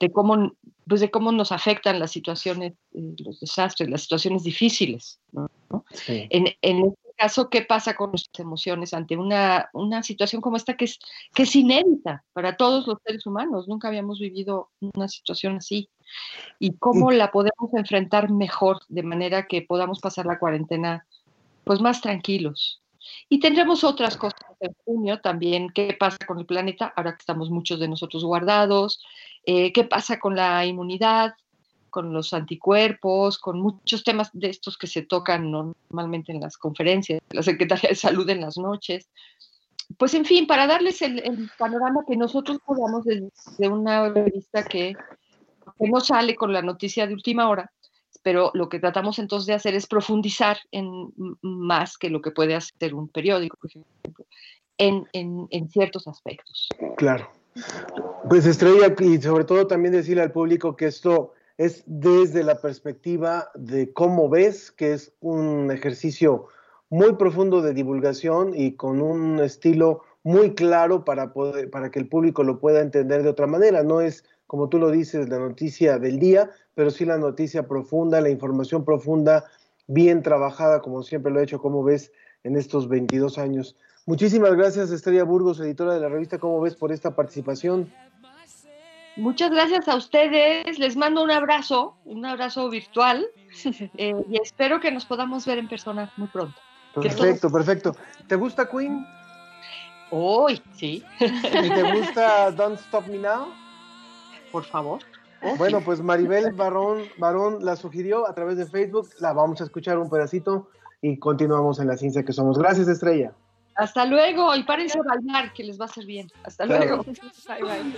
de cómo, pues de cómo nos afectan las situaciones, eh, los desastres, las situaciones difíciles, ¿no? Sí. En, en este caso, ¿qué pasa con nuestras emociones ante una, una situación como esta que es, que es inédita para todos los seres humanos? Nunca habíamos vivido una situación así. ¿Y cómo la podemos enfrentar mejor de manera que podamos pasar la cuarentena pues más tranquilos? Y tendremos otras cosas en junio también. ¿Qué pasa con el planeta ahora que estamos muchos de nosotros guardados? Eh, ¿Qué pasa con la inmunidad? con los anticuerpos, con muchos temas de estos que se tocan normalmente en las conferencias, la Secretaría de Salud en las noches. Pues en fin, para darles el, panorama que nosotros podamos desde una revista que, que no sale con la noticia de última hora, pero lo que tratamos entonces de hacer es profundizar en más que lo que puede hacer un periódico, por ejemplo, en, en, en ciertos aspectos. Claro. Pues Estrella, y sobre todo también decirle al público que esto es desde la perspectiva de cómo ves, que es un ejercicio muy profundo de divulgación y con un estilo muy claro para, poder, para que el público lo pueda entender de otra manera. No es, como tú lo dices, la noticia del día, pero sí la noticia profunda, la información profunda, bien trabajada, como siempre lo he hecho, como ves, en estos 22 años. Muchísimas gracias, Estrella Burgos, editora de la revista Cómo ves, por esta participación. Muchas gracias a ustedes. Les mando un abrazo, un abrazo virtual, eh, y espero que nos podamos ver en persona muy pronto. Perfecto, perfecto. ¿Te gusta Queen? Hoy, sí. ¿Y te gusta Don't Stop Me Now? Por favor. Bueno, pues Maribel Barón, Barón la sugirió a través de Facebook. La vamos a escuchar un pedacito y continuamos en la ciencia que somos. Gracias, Estrella. Hasta luego y párense a bailar, que les va a hacer bien. Hasta Claro. luego. Bye, bye.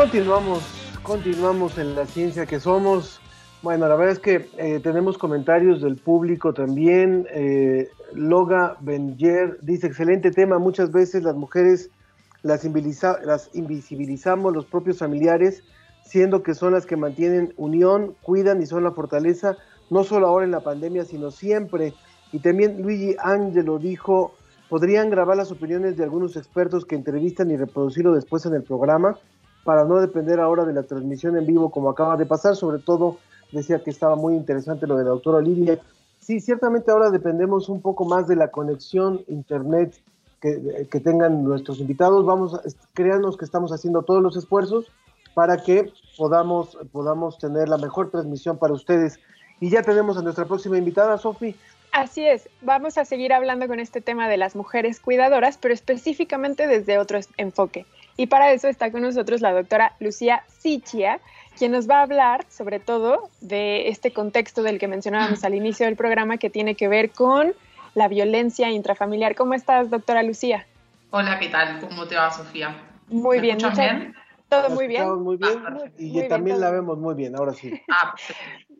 Continuamos, continuamos en la ciencia que somos. Bueno, la verdad es que eh, tenemos comentarios del público también. Eh, Loga Benjer dice, excelente tema, muchas veces las mujeres las, las invisibilizamos los propios familiares, siendo que son las que mantienen unión, cuidan y son la fortaleza, no solo ahora en la pandemia, sino siempre. Y también Luigi Angelo dijo, podrían grabar las opiniones de algunos expertos que entrevistan y reproducirlo después en el programa para no depender ahora de la transmisión en vivo como acaba de pasar, sobre todo decía que estaba muy interesante lo de la doctora Olivia. Sí, ciertamente ahora dependemos un poco más de la conexión internet que, que tengan nuestros invitados. Vamos, créanos que estamos haciendo todos los esfuerzos para que podamos, podamos tener la mejor transmisión para ustedes. Y ya tenemos a nuestra próxima invitada, Sofi. Así es, vamos a seguir hablando con este tema de las mujeres cuidadoras, pero específicamente desde otro enfoque. Y para eso está con nosotros la doctora Lucía Sichia, quien nos va a hablar sobre todo de este contexto del que mencionábamos al inicio del programa que tiene que ver con la violencia intrafamiliar. ¿Cómo estás, doctora Lucía? Hola, ¿qué tal? ¿Cómo te va, Sofía? Muy ¿Me bien, muchas- bien? Todo muy bien. Muy bien. y muy bien, también la vemos muy bien, ahora sí. Ah.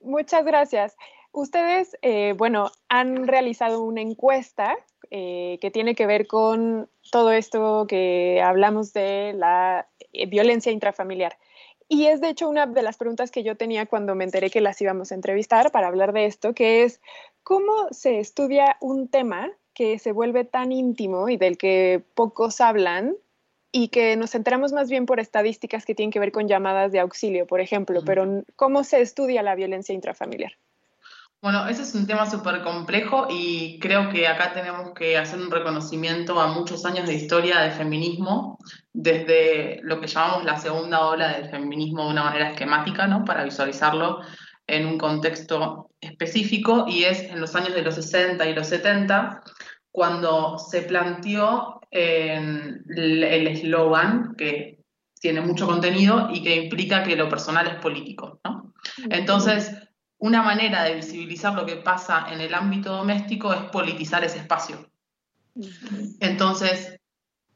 Muchas gracias. Ustedes, eh, bueno, han realizado una encuesta eh, que tiene que ver con todo esto que hablamos de la eh, violencia intrafamiliar. Y es de hecho una de las preguntas que yo tenía cuando me enteré que las íbamos a entrevistar para hablar de esto, que es cómo se estudia un tema que se vuelve tan íntimo y del que pocos hablan y que nos enteramos más bien por estadísticas que tienen que ver con llamadas de auxilio, por ejemplo, pero ¿cómo se estudia la violencia intrafamiliar? Bueno, ese es un tema súper complejo y creo que acá tenemos que hacer un reconocimiento a muchos años de historia del feminismo, desde lo que llamamos la segunda ola del feminismo de una manera esquemática, ¿no? Para visualizarlo en un contexto específico, y es en los años de los 60 y los 70, cuando se planteó eh, el eslogan que tiene mucho contenido y que implica que lo personal es político, ¿no? Entonces, una manera de visibilizar lo que pasa en el ámbito doméstico es politizar ese espacio. Entonces,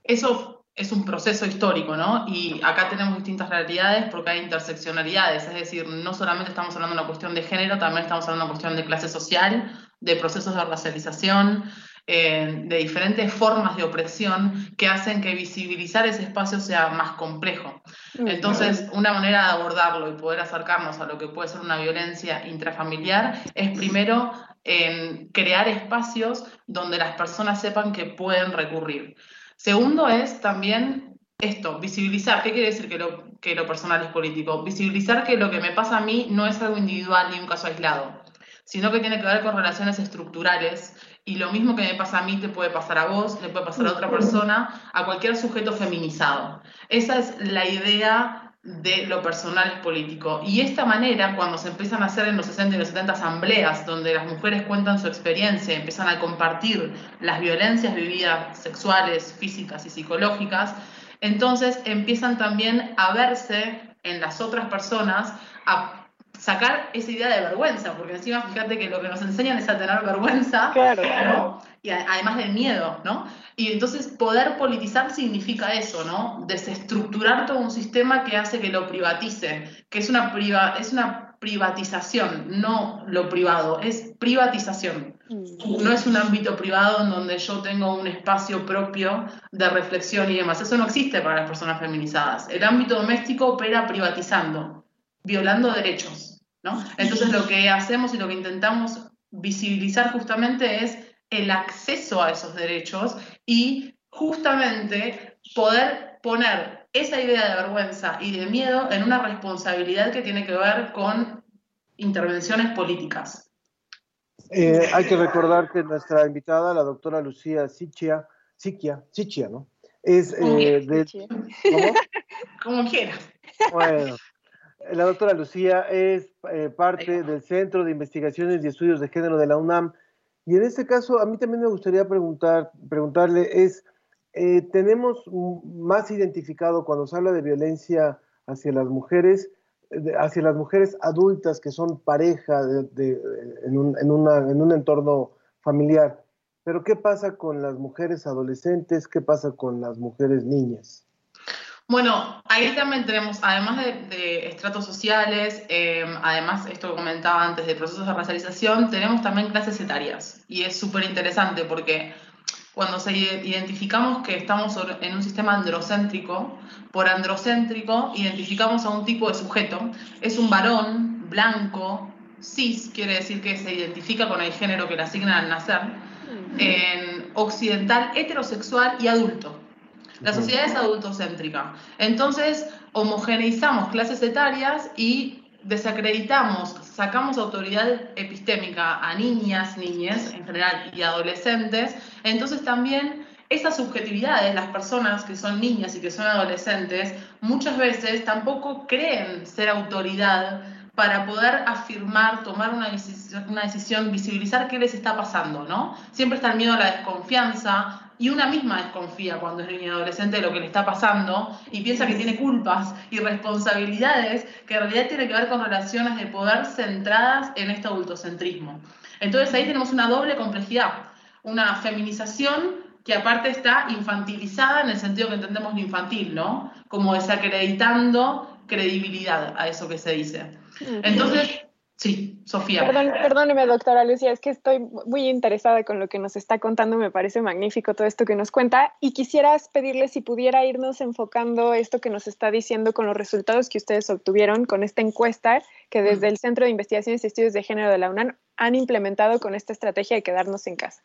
eso es un proceso histórico, ¿no? Y acá tenemos distintas realidades porque hay interseccionalidades, es decir, no solamente estamos hablando de una cuestión de género, también estamos hablando de una cuestión de clase social, de procesos de racialización, eh, de diferentes formas de opresión que hacen que visibilizar ese espacio sea más complejo. Entonces, una manera de abordarlo y poder acercarnos a lo que puede ser una violencia intrafamiliar es primero en crear espacios donde las personas sepan que pueden recurrir. Segundo es también esto, visibilizar. ¿Qué quiere decir que lo, que lo personal es político? Visibilizar que lo que me pasa a mí no es algo individual ni un caso aislado, sino que tiene que ver con relaciones estructurales y lo mismo que me pasa a mí te puede pasar a vos, le puede pasar a otra persona, a cualquier sujeto feminizado. Esa es la idea de lo personal es político. Y esta manera, cuando se empiezan a hacer en los 60 y los 70 asambleas, donde las mujeres cuentan su experiencia, empiezan a compartir las violencias vividas sexuales, físicas y psicológicas, entonces empiezan también a verse en las otras personas, a sacar esa idea de vergüenza, porque encima fíjate que lo que nos enseñan es a tener vergüenza, Claro. ¿no? y a- además del miedo, ¿no? Y entonces poder politizar significa eso, ¿no? Desestructurar todo un sistema que hace que lo privatice, que es una, priva, es una privatización, no lo privado, es privatización. No es un ámbito privado en donde yo tengo un espacio propio de reflexión y demás. Eso no existe para las personas feminizadas. El ámbito doméstico opera privatizando, violando derechos, ¿no? Entonces lo que hacemos y lo que intentamos visibilizar justamente es el acceso a esos derechos y justamente poder poner esa idea de vergüenza y de miedo en una responsabilidad que tiene que ver con intervenciones políticas. Eh, hay que recordar que nuestra invitada, la doctora Lucía Sichia, Siquia, Sichia, ¿no? Es eh, de, ¿cómo? Como quieras. Bueno, la doctora Lucía es eh, parte del Centro de Investigaciones y Estudios de Género de la UNAM. Y en este caso, a mí también me gustaría preguntar, preguntarle, es, eh, tenemos más identificado cuando se habla de violencia hacia las mujeres, de- hacia las mujeres adultas que son pareja de- de- en, un, en una- en un entorno familiar. Pero ¿qué pasa con las mujeres adolescentes? ¿Qué pasa con las mujeres niñas? Bueno, ahí también tenemos, además de, de estratos sociales, eh, además esto que comentaba antes de procesos de racialización, tenemos también clases etarias. Y es súper interesante porque cuando se ide- identificamos que estamos en un sistema androcéntrico, por androcéntrico identificamos a un tipo de sujeto. Es un varón blanco, cis, quiere decir que se identifica con el género que le asignan al nacer, en occidental, heterosexual y adulto. La sociedad es adultocéntrica. Entonces, homogeneizamos clases etarias y desacreditamos, sacamos autoridad epistémica a niñas, niñes en general y adolescentes. Entonces también esas subjetividades, las personas que son niñas y que son adolescentes, muchas veces tampoco creen ser autoridad para poder afirmar, tomar una decisión, una decisión, visibilizar qué les está pasando, ¿no? Siempre está el miedo a la desconfianza y una misma desconfía cuando es niña adolescente de lo que le está pasando y piensa que tiene culpas y responsabilidades que en realidad tienen que ver con relaciones de poder centradas en este adultocentrismo. Entonces ahí tenemos una doble complejidad, una feminización que aparte está infantilizada en el sentido que entendemos lo infantil, ¿no? Como desacreditando credibilidad a eso que se dice. Entonces, sí, Sofía. Perdón, perdóneme, doctora Lucía, es que estoy muy interesada con lo que nos está contando, me parece magnífico todo esto que nos cuenta y quisieras pedirle si pudiera irnos enfocando esto que nos está diciendo con los resultados que ustedes obtuvieron con esta encuesta que desde el Centro de Investigaciones y Estudios de Género de la UNAM han implementado con esta estrategia de quedarnos en casa.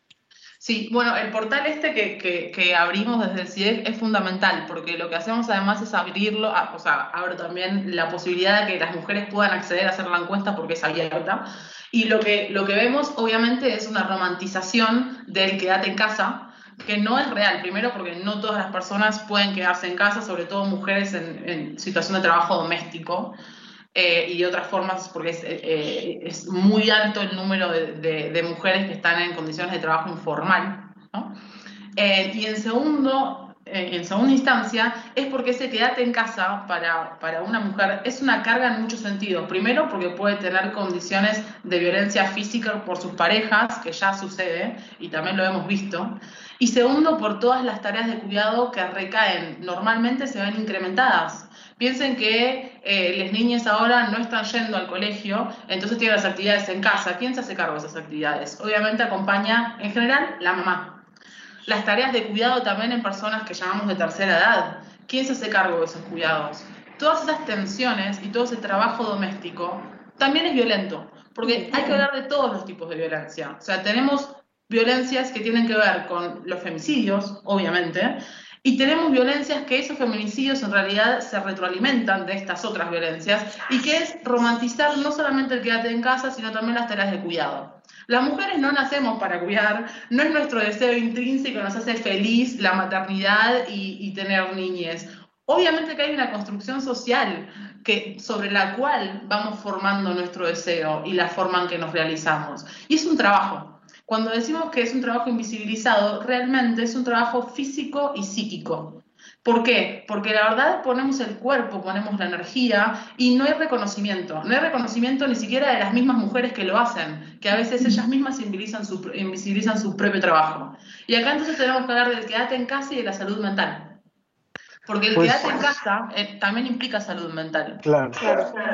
Sí, bueno, el portal este que, que, que abrimos desde el CIEC es fundamental porque lo que hacemos además es abrirlo, a- o sea, abre también la posibilidad de que las mujeres puedan acceder a hacer la encuesta porque es abierta. Y lo que, lo que vemos obviamente es una romantización del quédate en casa, que no es real. Primero porque no todas las personas pueden quedarse en casa, sobre todo mujeres en, en situación de trabajo doméstico. Eh, y de otras formas, porque es, eh, eh, muy alto el número de, mujeres que están en condiciones de trabajo informal. y en segundo, en segunda instancia, es porque ese quédate en casa para, para una mujer es una carga en muchos sentidos. Primero, porque puede tener condiciones de violencia física por sus parejas, que ya sucede, y también lo hemos visto. Y segundo, por todas las tareas de cuidado que recaen, normalmente se ven incrementadas. Piensen que eh, las niñas ahora no están yendo al colegio, entonces tienen las actividades en casa. ¿Quién se hace cargo de esas actividades? Obviamente acompaña, en general, la mamá. Las tareas de cuidado también en personas que llamamos de tercera edad. ¿Quién se hace cargo de esos cuidados? Todas esas tensiones y todo ese trabajo doméstico también es violento, porque hay que hablar de todos los tipos de violencia. O sea, tenemos violencias que tienen que ver con los femicidios, obviamente, y tenemos violencias que esos feminicidios en realidad se retroalimentan de estas otras violencias y que es romantizar no solamente el quédate en casa, sino también las tareas de cuidado. Las mujeres no nacemos para cuidar, no es nuestro deseo intrínseco, nos hace feliz la maternidad y, y tener niñez. Obviamente que hay una construcción social que, sobre la cual vamos formando nuestro deseo y la forma en que nos realizamos. Y es un trabajo. Cuando decimos que es un trabajo invisibilizado, realmente es un trabajo físico y psíquico. ¿Por qué? Porque la verdad ponemos el cuerpo, ponemos la energía y no hay reconocimiento. No hay reconocimiento ni siquiera de las mismas mujeres que lo hacen, que a veces ellas mismas invisibilizan su, invisibilizan su propio trabajo. Y acá entonces tenemos que hablar del quédate en casa y de la salud mental. Porque el Pues- quédate en casa eh, también implica salud mental. Claro.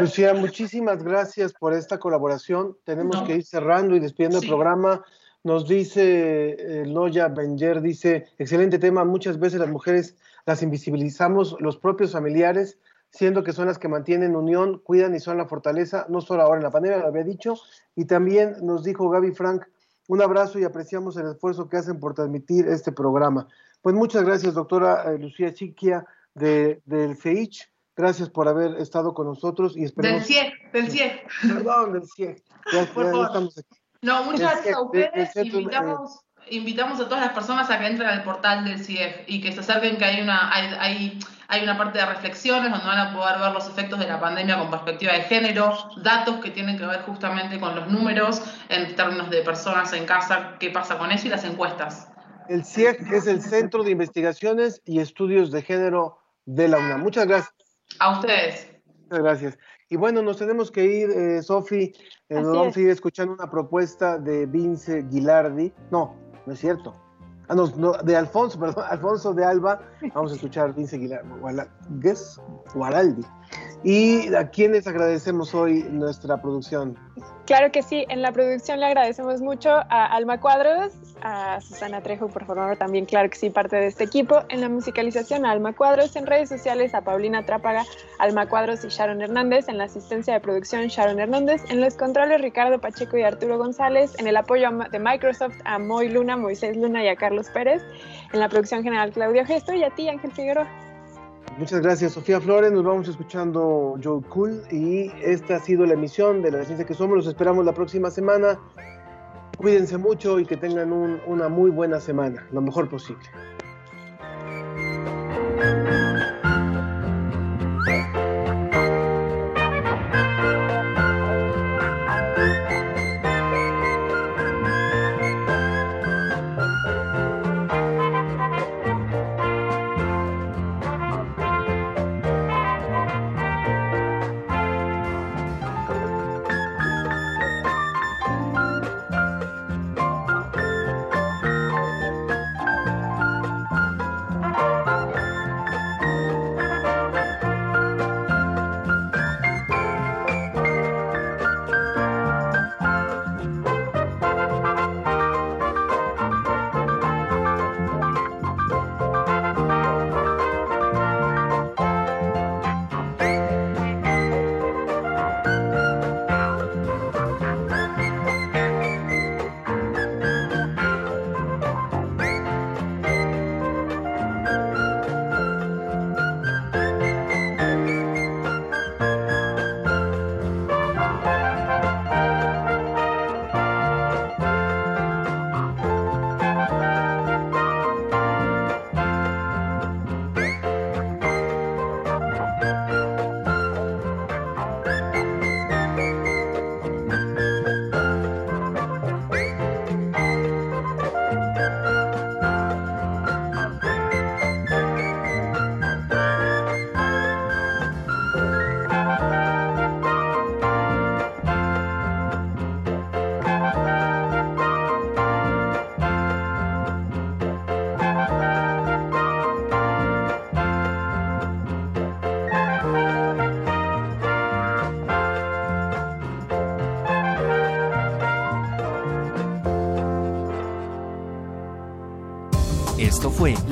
Lucía, muchísimas gracias por esta colaboración. Tenemos No. que ir cerrando y despidiendo Sí. el programa. Nos dice eh, Loya Benger, dice, excelente tema, muchas veces las mujeres las invisibilizamos los propios familiares, siendo que son las que mantienen unión, cuidan y son la fortaleza, no solo ahora en la pandemia, lo había dicho, y también nos dijo Gaby Frank, un abrazo y apreciamos el esfuerzo que hacen por transmitir este programa. Pues muchas gracias, doctora eh, Lucía Chiquia de, del CEICH. Gracias por haber estado con nosotros y Del esperemos... CIEG, del CIEG. Perdón, del CIEG. Ya, Por ya estamos aquí. No, muchas gracias a de- ustedes. eh, Invitamos, invitamos a todas las personas a que entren al portal del CIEG y que se acerquen que hay una, hay, hay, hay una parte de reflexiones donde van a poder ver los efectos de la pandemia con perspectiva de género, datos que tienen que ver justamente con los números en términos de personas en casa, qué pasa con eso y las encuestas. El CIEG es el Centro de Investigaciones y Estudios de Género de la UNAM. Muchas gracias. A ustedes. Muchas gracias. Y bueno, nos tenemos que ir, eh, Sofi. Eh, nos Así vamos es. a ir escuchando una propuesta de Vince Gilardi. No, no es cierto. Ah, no, no, de Alfonso, perdón, Alfonso de Alba. Vamos a escuchar Vince Gilardi. Guaraldi. Y a quienes agradecemos hoy nuestra producción. Claro que sí, en la producción le agradecemos mucho a Alma Cuadros, a Susana Trejo, por favor, también claro que sí, parte de este equipo. En la musicalización a Alma Cuadros, en redes sociales a Paulina Trápaga, Alma Cuadros y Sharon Hernández, en la asistencia de producción Sharon Hernández, en los controles Ricardo Pacheco y Arturo González, en el apoyo de Microsoft a Moy Luna, Moisés Luna y a Carlos Pérez, en la producción general Claudio Gesto y a ti Ángel Figueroa. Muchas gracias, Sofía Flores. Nos vamos escuchando Joe Cool. Y esta ha sido la emisión de La Ciencia que Somos. Los esperamos la próxima semana. Cuídense mucho y que tengan un- una muy buena semana, lo mejor posible.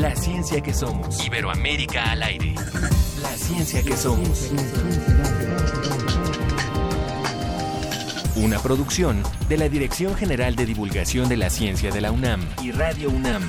La Ciencia que Somos. Iberoamérica al aire. La Ciencia que Somos. Una producción de la Dirección General de Divulgación de la Ciencia de la UNAM y Radio UNAM.